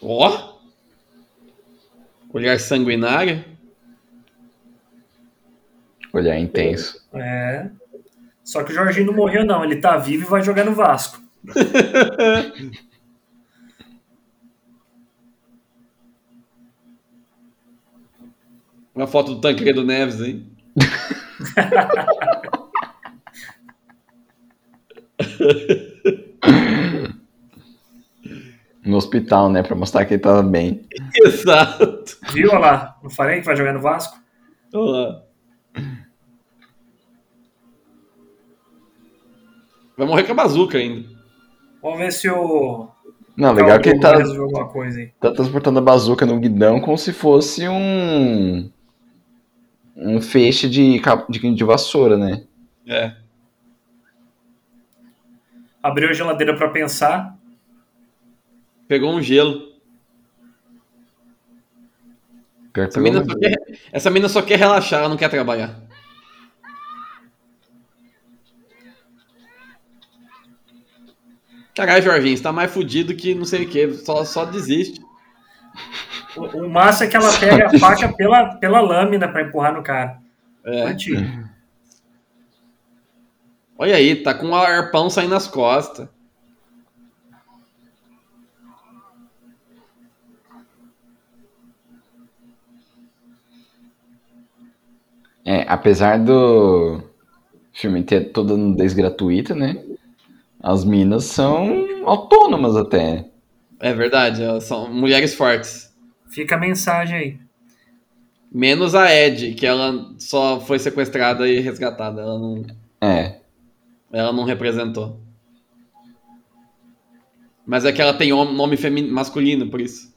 Ó! Olhar sanguinário. Olhar intenso. É. Só que o Jorginho não morreu, não. Ele tá vivo e vai jogar no Vasco. Uma foto do Tancredo Neves, hein? No hospital, né? Pra mostrar que ele tava bem. Exato. Viu? Olha lá. Não falei que vai jogar no Vasco? Olha lá. Vai morrer com a bazuca ainda. Vamos ver se o. Não, legal que ele tá, coisa aí. tá transportando a bazuca no guidão como se fosse um. Um feixe de, cap- de, de vassoura, né? É. Abriu a geladeira pra pensar. Pegou um gelo. Essa mina, só quer, essa mina só quer relaxar, ela não quer trabalhar. Caralho, Jorginho, você tá mais fudido que não sei o que, só, só desiste. O, o massa é que ela pega a faca pela, pela lâmina pra empurrar no cara. É. Antigo. Olha aí, tá com um arpão saindo nas costas. É, apesar do filme ter toda nudez gratuita, né? As minas são autônomas até. É verdade, elas são mulheres fortes. Fica a mensagem aí. Menos a Ed, que ela só foi sequestrada e resgatada. Ela não, É. ela não representou. Mas é que ela tem nome masculino, por isso.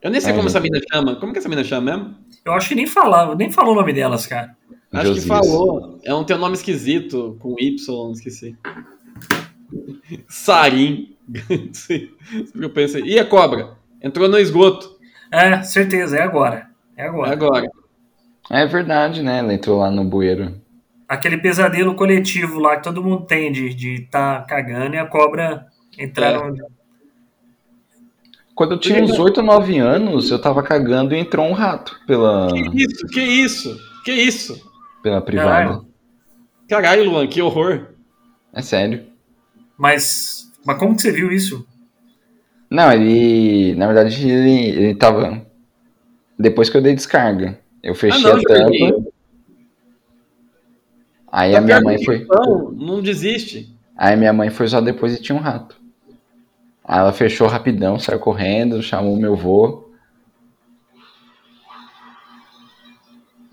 Eu nem sei É, como gente. essa mina chama. Como que essa mina chama mesmo? Eu acho que nem falava, nem falou o nome delas, cara. Acho que falou. É um tem um nome esquisito, com Y, esqueci. Sarim. Eu pensei. E a cobra? Entrou no esgoto. É, certeza, é agora. É É agora. agora. É verdade, né? Ela entrou lá no bueiro. Aquele pesadelo coletivo lá que todo mundo tem de de tá cagando e a cobra entrar É. no. Quando eu tinha uns 8 ou 9 anos, eu tava cagando e entrou um rato pela, Que isso? Que isso? Que isso? pela privada. Caralho. Caralho, Luan, que horror. É sério. Mas. Mas como que você viu isso? Não, ele. Na verdade, ele, ele tava. Depois que eu dei descarga, eu fechei Ah, não, a tampa. Aí Tá a minha mãe foi. Não, não desiste. Aí minha mãe foi só depois e tinha um rato. Aí ela fechou rapidão, saiu correndo, chamou meu vô.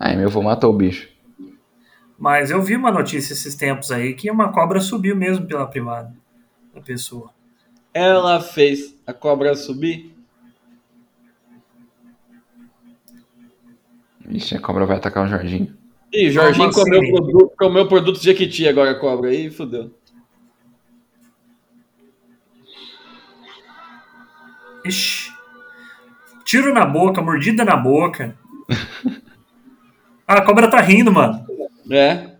Aí meu avô matou o bicho. Mas eu vi uma notícia esses tempos aí que uma cobra subiu mesmo pela privada da pessoa. Ela fez a cobra subir. Ixi, a cobra vai atacar o Jorginho. Ih, Jorginho comeu, assim? produto, comeu produto de Jequiti agora, a cobra. Aí fudeu. Ixi. Tiro na boca, mordida na boca. Ah, a cobra tá rindo, mano. É.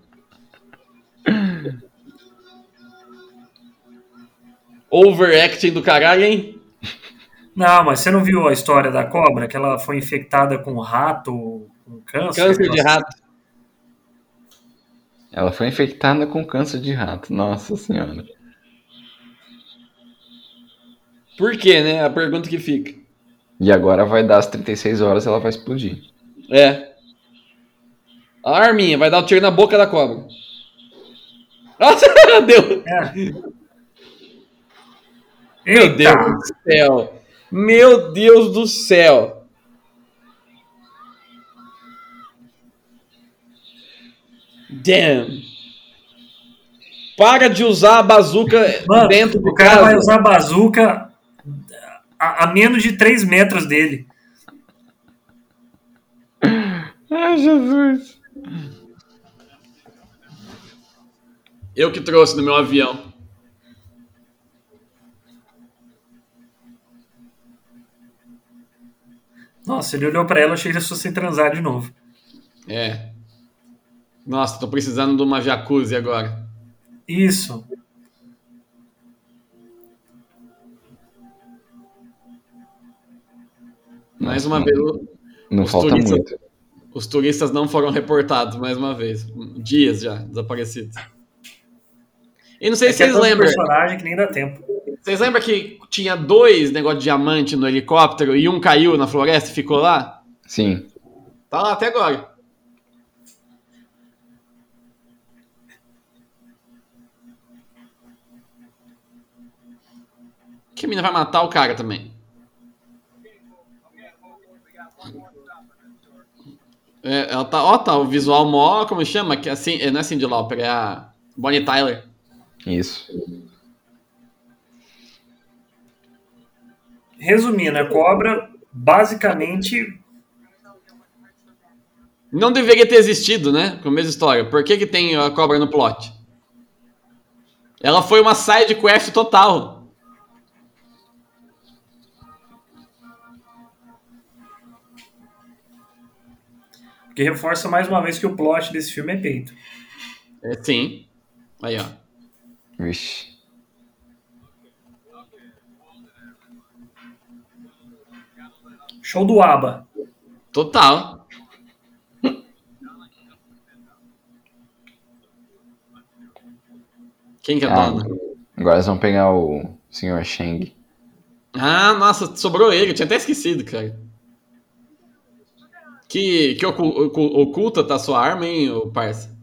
Overacting do caralho, hein? Não, mas você não viu a história da cobra? Que ela foi infectada com rato, com câncer? Câncer de rato. Ela foi infectada com câncer de rato. Nossa senhora. Por quê, né? A pergunta que fica. E agora vai dar às 36 horas ela vai explodir. É. A arminha vai dar um tiro na boca da cobra. Nossa, deu. É. Meu Eita! Deus do céu. Meu Deus do céu. Damn. Para de usar a bazuca Mano, dentro de o cara vai usar a bazuca a, a menos de 3 metros dele. Ai, Jesus. Eu que trouxe no meu avião. Nossa, ele olhou pra ela, achei que ele fosse transar de novo. É. Nossa, tô precisando de uma jacuzzi agora. Isso. Mais Nossa, uma não- vez, Não Os falta turistas- muito. os turistas não foram reportados, mais uma vez. Dias já desaparecidos. E não sei É se que é vocês tanto lembram. personagem que nem dá tempo. Vocês lembram que tinha dois negócios de diamante no helicóptero e um caiu na floresta e ficou lá? Sim. Tá lá até agora. Que a mina vai matar o cara também. É, ela tá, ó, tá, o visual mó, como chama? Que é assim, é, não é Cindy Lauper, é a Bonnie Tyler. Isso. Resumindo, a cobra basicamente Não deveria ter existido, né? Com a mesma história. Por que, que tem a cobra no plot? Ela foi uma side quest total. Que reforça mais uma vez que o plot desse filme é peito. É, sim. Aí, ó. Vixe. Show do ABBA. Total. Quem que é Ah, agora eles vão pegar o Sr. Shang. Ah, nossa, sobrou ele. Eu tinha até esquecido, cara. Que, que ocu- ocu- oculta tá sua arma, hein, ô parça?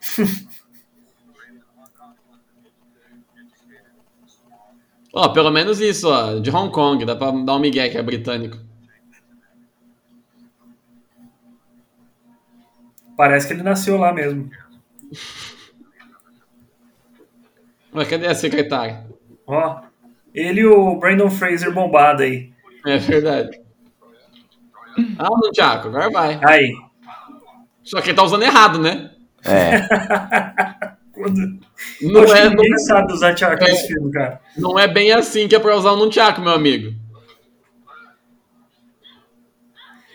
Ó, pelo menos isso, ó. De Hong Kong. Dá pra dar um migué que é britânico. Parece que ele nasceu lá mesmo. Mas cadê a secretária? Ó, ele e o Brandon Fraser bombado aí. É verdade. Ah, não, Thiago, agora vai. Aí. Só que ele tá usando errado, né? É, Quando... Não Acho é, ninguém não, sabe usar tchaco É. nesse filme, cara. não é bem assim que é pra usar um nunchaku, meu amigo.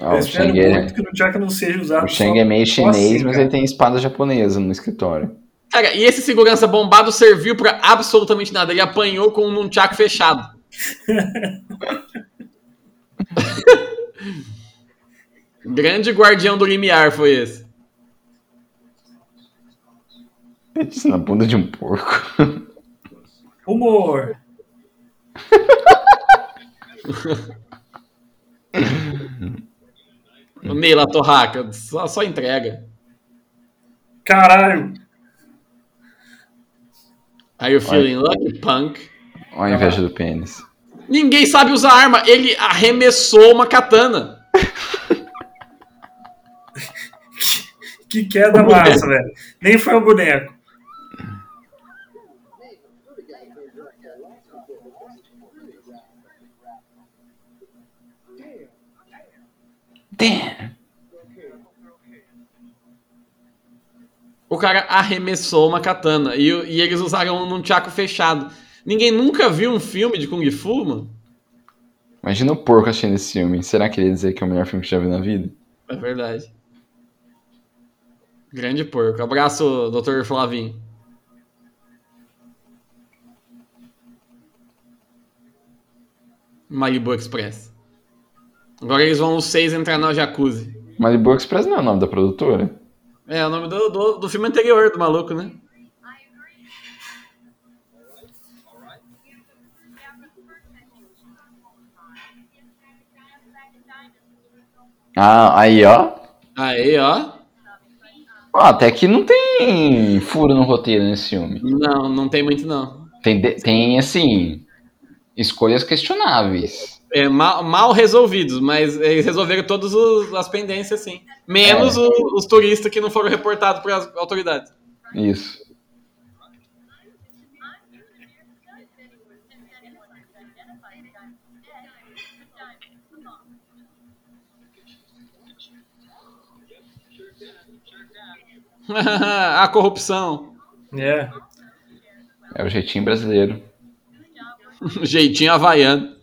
ó, Eu o espero é, muito que o tchaco não seja usado o Shang é meio chinês, assim, mas cara. ele tem espada japonesa no escritório. Cara, e esse segurança bombado serviu pra absolutamente nada. Ele apanhou com um nunchaku fechado. Grande guardião do limiar foi esse. Isso na bunda de um porco. Humor. O Neila Torraca, só, só entrega. Caralho. Are you feeling lucky, punk? Olha a inveja do pênis. Ninguém sabe usar arma. Ele arremessou uma katana. Que queda massa, velho. Nem foi o boneco. Damn. O cara arremessou uma katana e, e eles usaram num tchaco fechado. Ninguém nunca viu um filme de Kung Fu, mano? Imagina o porco assistindo esse filme. Será que ele ia dizer que é o melhor filme que já viu na vida? É verdade. Grande porco. Abraço, Dr. Flavinho. Malibu Express. Agora eles vão os seis entrar na jacuzzi. Malibu Express não é o nome da produtora? É, o nome do, do, do filme anterior do maluco, né? Ah, aí ó. Aí, ó. Ó, até que não tem furo no roteiro nesse filme. Não, não tem muito, não. Tem, tem assim, escolhas questionáveis. É, mal, mal resolvidos, mas eles resolveram todas os- as pendências, sim. Menos É. o- os turistas que não foram reportados para as autoridades. Isso. a corrupção. É. É o jeitinho brasileiro. Jeitinho havaiano.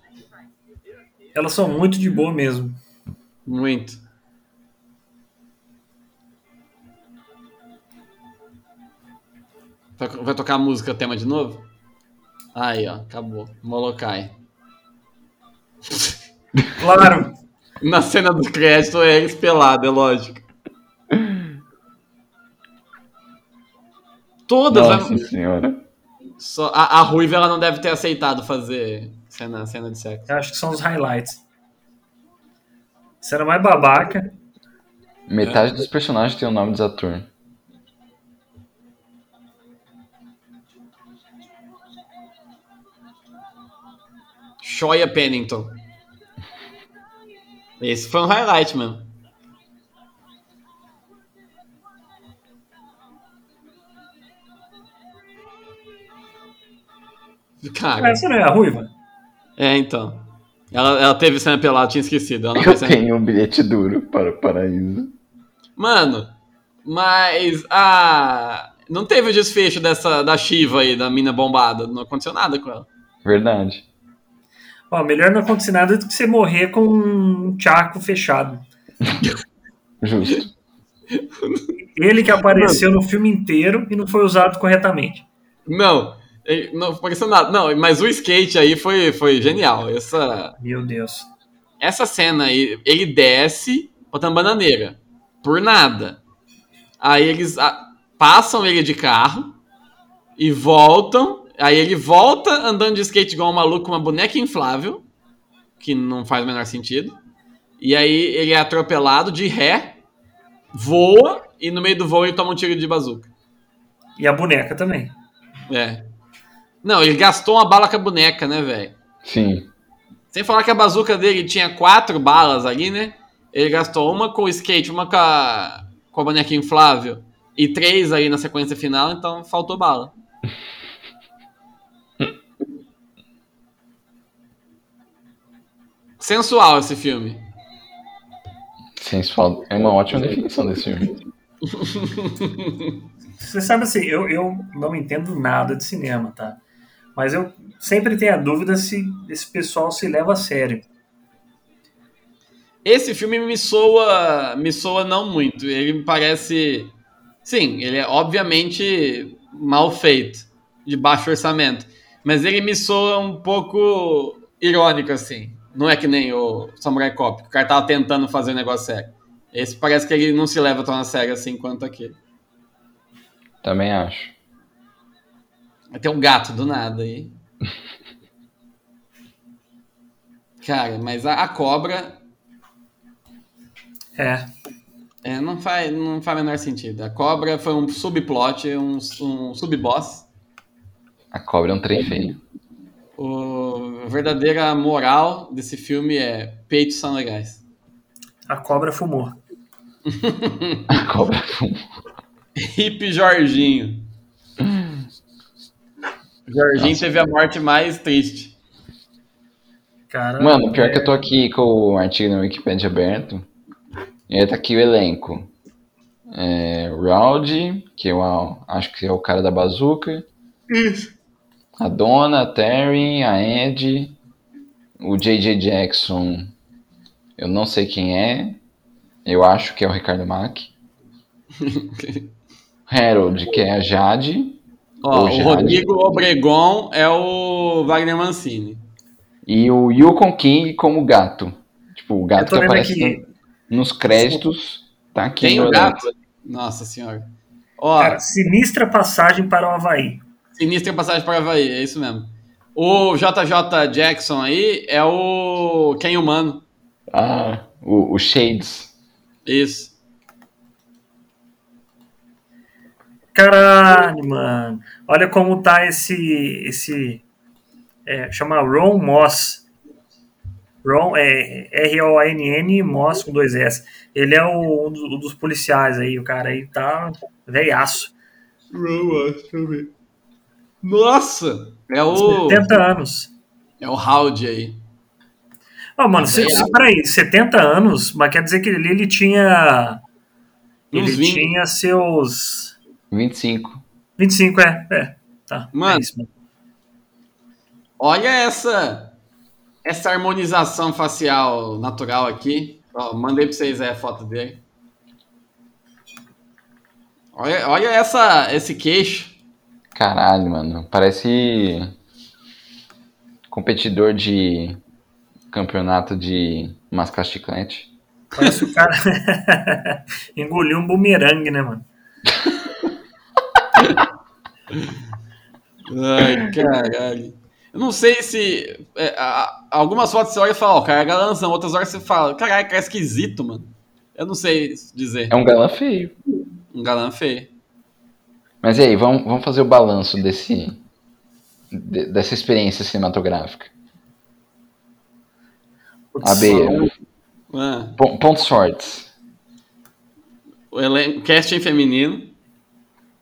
Elas são muito de boa mesmo. Muito. Vai, tocar a música tema de novo? Aí, ó, acabou. Molokai. Claro. Na cena do crédito é eles pelado, é lógico. Todas. Nossa né? senhora. Só, a, a Ruiva ela não deve ter aceitado fazer cena, cena de sexo. Eu acho que são os highlights. Será mais babaca. Metade dos personagens tem o nome dos atores. Shoya Pennington. Esse foi um highlight, mano. Cara, Essa não é a ruiva? é então. Ela, ela teve cena pelada, tinha esquecido. Ela não Eu tenho um bilhete duro para o paraíso. Mano, mas a. Não teve o desfecho dessa da Shiva aí, da mina bombada. Não aconteceu nada com ela. Verdade. Ó, melhor não acontecer nada do que você morrer com um tchaco fechado. Justo. Ele que apareceu no filme inteiro e não foi usado corretamente. Não, não apareceu nada. Não, mas o skate aí foi, foi genial. Essa, Meu Deus. essa cena aí, ele desce botando bananeira. Por nada. Aí eles ah, passam ele de carro e voltam. Aí ele volta andando de skate igual um maluco com uma boneca inflável, que não faz o menor sentido. E aí ele é atropelado de ré, voa e no meio do voo ele toma um tiro de bazuca. E a boneca também. É. Não, ele gastou uma bala com a boneca, né, velho? Sim. Sem falar que a bazuca dele tinha quatro balas ali, né? Ele gastou uma com o skate, uma com a, com a boneca inflável e três aí na sequência final, então faltou bala. Sensual esse filme. Sensual. É uma ótima definição desse filme. Você sabe assim, eu, eu não entendo nada de cinema, tá? Mas eu sempre tenho a dúvida se esse pessoal se leva a sério. Esse filme me soa, me soa não muito. Ele me parece, sim, ele é obviamente mal feito, de baixo orçamento, mas ele me soa um pouco irônico assim. Não é que nem o Samurai Cop, que o cara tava tentando fazer um negócio sério. Esse parece que ele não se leva tão a sério assim quanto aquele. Também acho. Vai ter um gato do nada aí. Cara, mas a, a cobra É. É, não faz, não faz o menor sentido. A cobra foi um subplot, um, um subboss. A cobra é um trem feio. O, a verdadeira moral desse filme é peitos são legais. A cobra fumou. A cobra fuma. Hip Jorginho. Jorginho Nossa. teve a morte mais triste. Cara, Mano, pior que eu tô aqui com o artigo na Wikipedia aberto. E aí tá aqui o elenco. É, Rowdy, que eu a- acho que é o cara da bazuca. Isso. A Donna, a Terry, a Ed, o J.J. Jackson, eu não sei quem é. Eu acho que é o Ricardo Mack. Harold, que é a Jade. Ó, o. Rodrigo Obregon é o Wagner Mancini. E o Yukon King como gato. Tipo, o gato que aparece aqui. no- nos créditos. Tá aqui Tem no o gato? Nossa senhora. Ó, Cara, sinistra passagem para o Havaí. Sinistra passagem para Havaí, é isso mesmo. O JJ Jackson aí é o Ken Humano. Ah, o, o Shades. Isso. Caralho, mano. Olha como tá esse. esse é, chama Ron Moss. Ron é R-O-N-N Moss com dois S. Ele é o, um dos, um dos policiais aí. O cara aí tá velhaço. Nossa! É o, 70 anos. é o Howdy aí. Ó, mano, se, se, peraí, 70 anos, mas quer dizer que ele, ele tinha. Uns Ele 20. tinha seus. 25. 25, é. É. Tá. Mano. é isso, mano. Olha essa essa harmonização facial natural aqui. Ó, mandei pra vocês aí a foto dele. Olha, olha essa, esse queixo. Caralho, mano. Parece competidor de campeonato de mascar chiclete. Parece o cara engoliu um bumerangue, né, mano? Ai, caralho. Eu não sei se. é, a- algumas fotos você olha e fala, ó, o cara é galanzão. Outras horas você fala, caralho, cara é esquisito, mano. Eu não sei dizer. É um galã feio. Um galã feio. Mas e aí, vamos, vamos fazer o balanço desse, de- dessa experiência cinematográfica. Putz, AB, Ah, pon- pontos fortes. o casting feminino.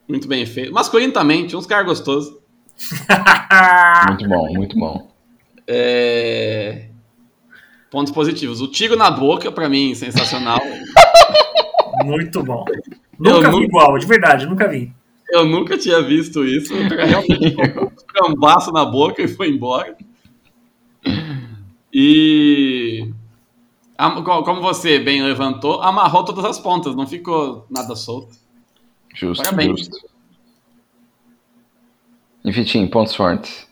Muito bem feito. Masculino também, tinha uns caras gostosos. Muito bom, muito bom. É, Pontos positivos. O tiro na boca, pra mim, sensacional. Muito bom. Nunca vi nunca- igual, de verdade, nunca vi. Eu nunca tinha visto isso. Realmente colocou um cambaço na boca e foi embora. E. Como você bem levantou, amarrou todas as pontas, não ficou nada solto. Justo, Parabéns. justo. E Vitinho, pontos fortes.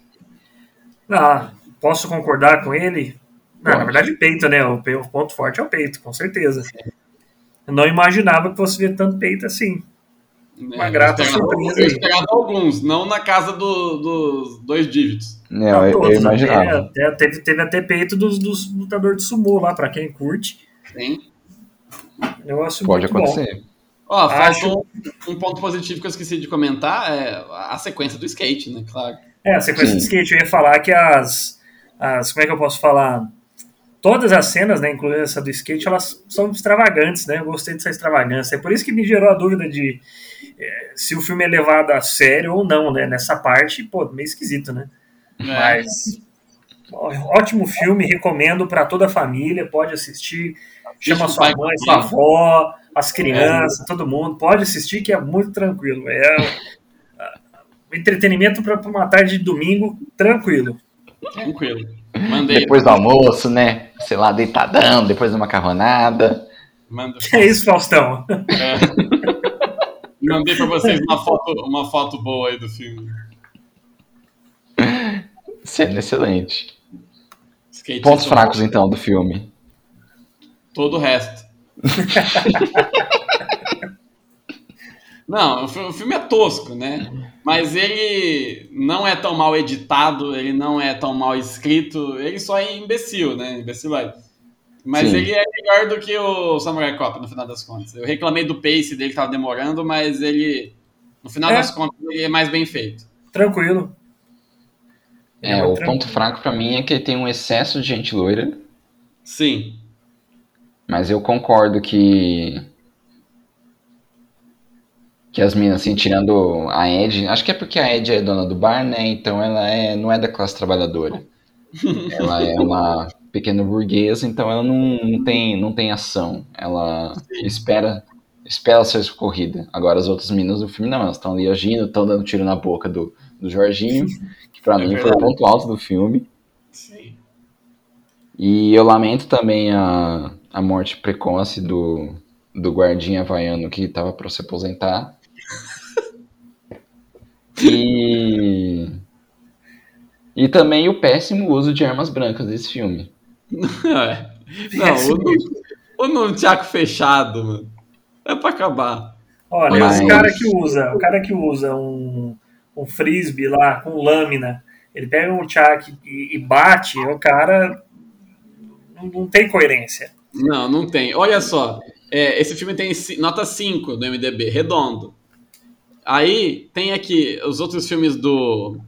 Ah, posso concordar com ele? Não, na verdade, peito, né? O, ponto forte é o peito, com certeza. Eu não imaginava que fosse ver tanto peito assim. Uma É, grata eu surpresa Eu esperava alguns, não na casa do- dos dois dígitos. Não, eu, eu Todos, imaginava. Até, até- teve, teve até peito dos, dos lutadores de sumô lá, pra quem curte. Sim. Negócio Pode muito bom. Ó, Acho- um ponto positivo que eu esqueci de comentar, é a sequência do skate, né? Claro. É, a sequência Sim. de skate, eu ia falar que as, as. Como é que eu posso falar? Todas as cenas, né, incluindo essa do skate, elas são extravagantes, né? Eu gostei dessa extravagância. É por isso que me gerou a dúvida de é, se o filme é levado a sério ou não, né? Nessa parte, pô, meio esquisito, né? É. Mas. Ótimo filme, recomendo para toda a família, pode assistir. Chama sua mãe, sua avó, as crianças, todo mundo. Pode assistir, que é muito tranquilo. É ah, um entretenimento para uma tarde de domingo, tranquilo. Tranquilo. Mandei. Depois do almoço, né? Sei lá, deitadão, depois da macarronada. Manda- É isso, Faustão. É. Mandei pra vocês uma foto, uma foto boa aí do filme. Cena excelente. Skate Pontos fracos, então, do filme. Todo o resto. Não, o fi- o filme é tosco, né? Mas ele não é tão mal editado, ele não é tão mal escrito, ele só é imbecil, né? Imbecil é. Mas Sim. ele é melhor do que o Samurai Cop, no final das contas. Eu reclamei do pace dele que tava demorando, mas ele, no final É. das contas, ele é mais bem feito. Tranquilo. É, muito o tranquilo. ponto fraco pra mim é que ele tem um excesso de gente loira. Sim. Mas eu concordo que Que as minas, assim, tirando a Ed. Acho que é porque a Ed é dona do bar, né? Então ela é, não é da classe trabalhadora. ela é uma pequena burguesa, então ela não, não, tem, não tem ação. Ela espera espera ser socorrida. Agora as outras meninas do filme não, elas estão ali agindo, estão dando tiro na boca do, do Jorginho, que pra É mim foi o verdade. ponto alto do filme. Sim. E eu lamento também a, a morte precoce do, do guardinha havaiano que tava para se aposentar. E. E também o péssimo uso de armas brancas desse filme. É. Não, o, o nunchaku fechado, mano. É pra acabar. Olha, Mas- esse cara que usa, o cara que usa um, um frisbee lá com lâmina, ele pega um chuck e, e bate, o cara não, não tem coerência. Não, não tem. Olha só, é, esse filme tem nota 5 do MDB, redondo. Aí tem aqui os outros filmes do,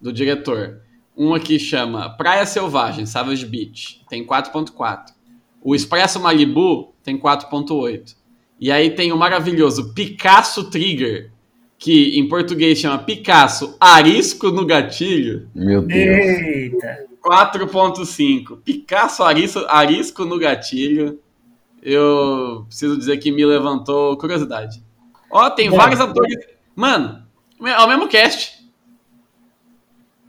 do diretor. Um aqui chama Praia Selvagem, Savage Beach, tem 4.4. O Expresso Malibu tem 4.8. E aí tem o maravilhoso Picasso Trigger, que em português chama Picasso Arisco no Gatilho, Meu Deus. Eita! 4.5. Picasso arisco, arisco no gatilho. Eu preciso dizer que me levantou curiosidade. Ó, tem Bom. vários atores. Mano, é o mesmo cast.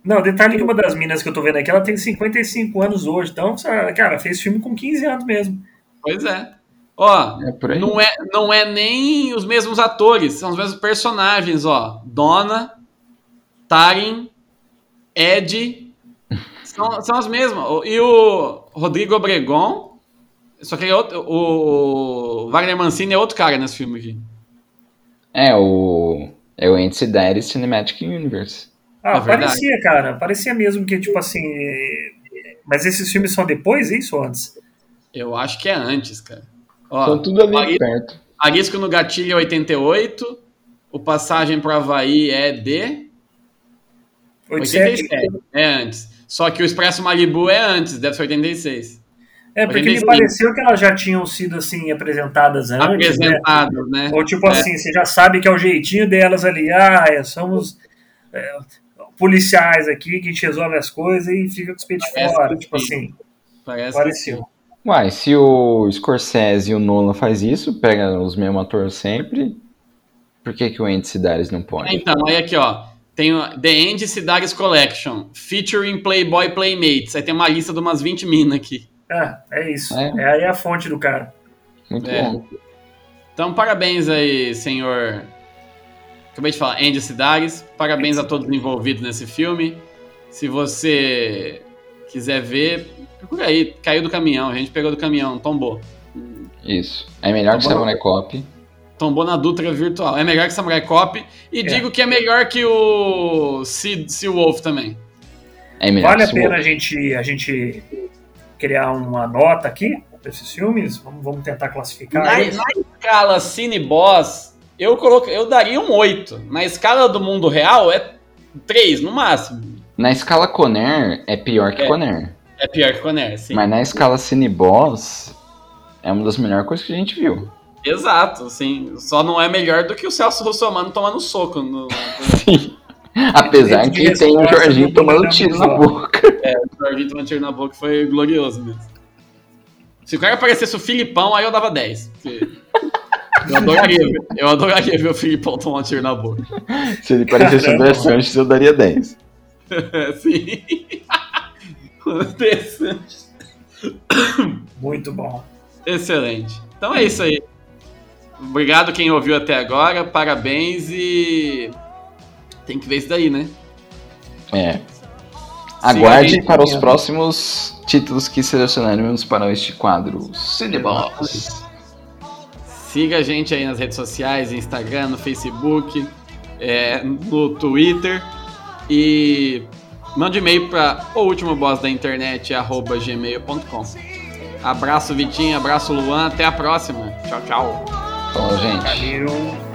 Não, detalhe que uma das minas que eu tô vendo aqui, ela tem 55 anos hoje, então, cara, fez filme com 15 anos mesmo. Pois é. Ó, É não é, não é nem os mesmos atores, são os mesmos personagens, ó. Donna, Tarin, Ed, são, são as mesmas. E o Rodrigo Obregon, só que é outro, o Wagner Mancini é outro cara nesse filme aqui. É o. É o Ente Daddy Cinematic Universe. Ah, É verdade. parecia, cara, parecia mesmo que, tipo assim. Mas esses filmes são depois, é isso ou antes? Eu acho que é antes, cara. Ó, Estão tudo ali perto. Arisco no Gatilho é 88, o Passagem pro Havaí é de 87. 87, é antes. Só que o Expresso Malibu é antes, deve ser 86. É, porque me 85. pareceu que elas já tinham sido, assim, apresentadas antes, né? Apresentados, né? Ou tipo É. assim, você já sabe que é o jeitinho delas ali, ah, é, somos é, policiais aqui que a gente resolve as coisas e fica com os peitos fora. Tipo sim. assim, Parece pareceu. Uai, se o Scorsese e o Nolan faz isso, pega os mesmos atores sempre, por que, que o Ente Sidaris não pode? Então, aí aqui, ó. Tem o The End Cidaris Collection, featuring Playboy Playmates. Aí tem uma lista de umas 20 minas aqui. Ah, é isso. É. É aí a fonte do cara. Muito É. bom. Então, parabéns aí, senhor. Acabei de falar, Andy Sidaris. Parabéns a todos envolvidos nesse filme. Se você quiser ver, procura aí. Caiu do caminhão, a gente pegou do caminhão, tombou. Isso. É melhor que Tá bom. Samurai Cop. Tombou na Dutra virtual. É melhor que Samurai Cop. E digo que é melhor que o Sea, sea Wolf também. É melhor Vale que a pena a Wolf. gente, a gente criar uma nota aqui para esses filmes? Vamos, vamos tentar classificar Na, eles? na escala Cine Boss, eu, coloco, eu daria um 8. Na escala do mundo real, é 3 no máximo. Na escala Conner, é pior que É. Conner. É pior que Conner, sim. Mas na escala Cineboss, é uma das melhores coisas que a gente viu. Exato, sim. Só não é melhor do que o Celso Russomano tomando soco. No... Sim. Apesar que tem o Jorginho do tomando tiro na boca. o Jorginho tomando tiro na boca foi glorioso mesmo. Se o cara aparecesse o Filipão, aí eu dava 10. porque Eu adoraria, ver- eu adoraria ver o Filipão tomar um tiro na boca. Se ele parecesse o. André Sanches, eu daria 10. Sim. Interessante. Muito bom. Excelente. Então é isso aí. Obrigado quem ouviu até agora, parabéns e tem que ver isso daí, né? É. Aguarde para os próximos títulos que selecionaremos para este quadro Cineboss. Siga a gente aí nas redes sociais, Instagram, no Facebook, é, no Twitter e mande e-mail para o último boss da internet arroba gmail.com. Abraço Vitinho, abraço Luan, até a próxima. Tchau, tchau. Falou, gente. Valeu.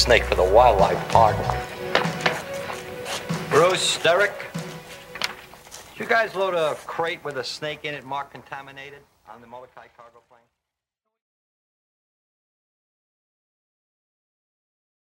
Snake for the wildlife park. Bruce, Derek, did you guys load a crate with a snake in it marked contaminated on the Molokai?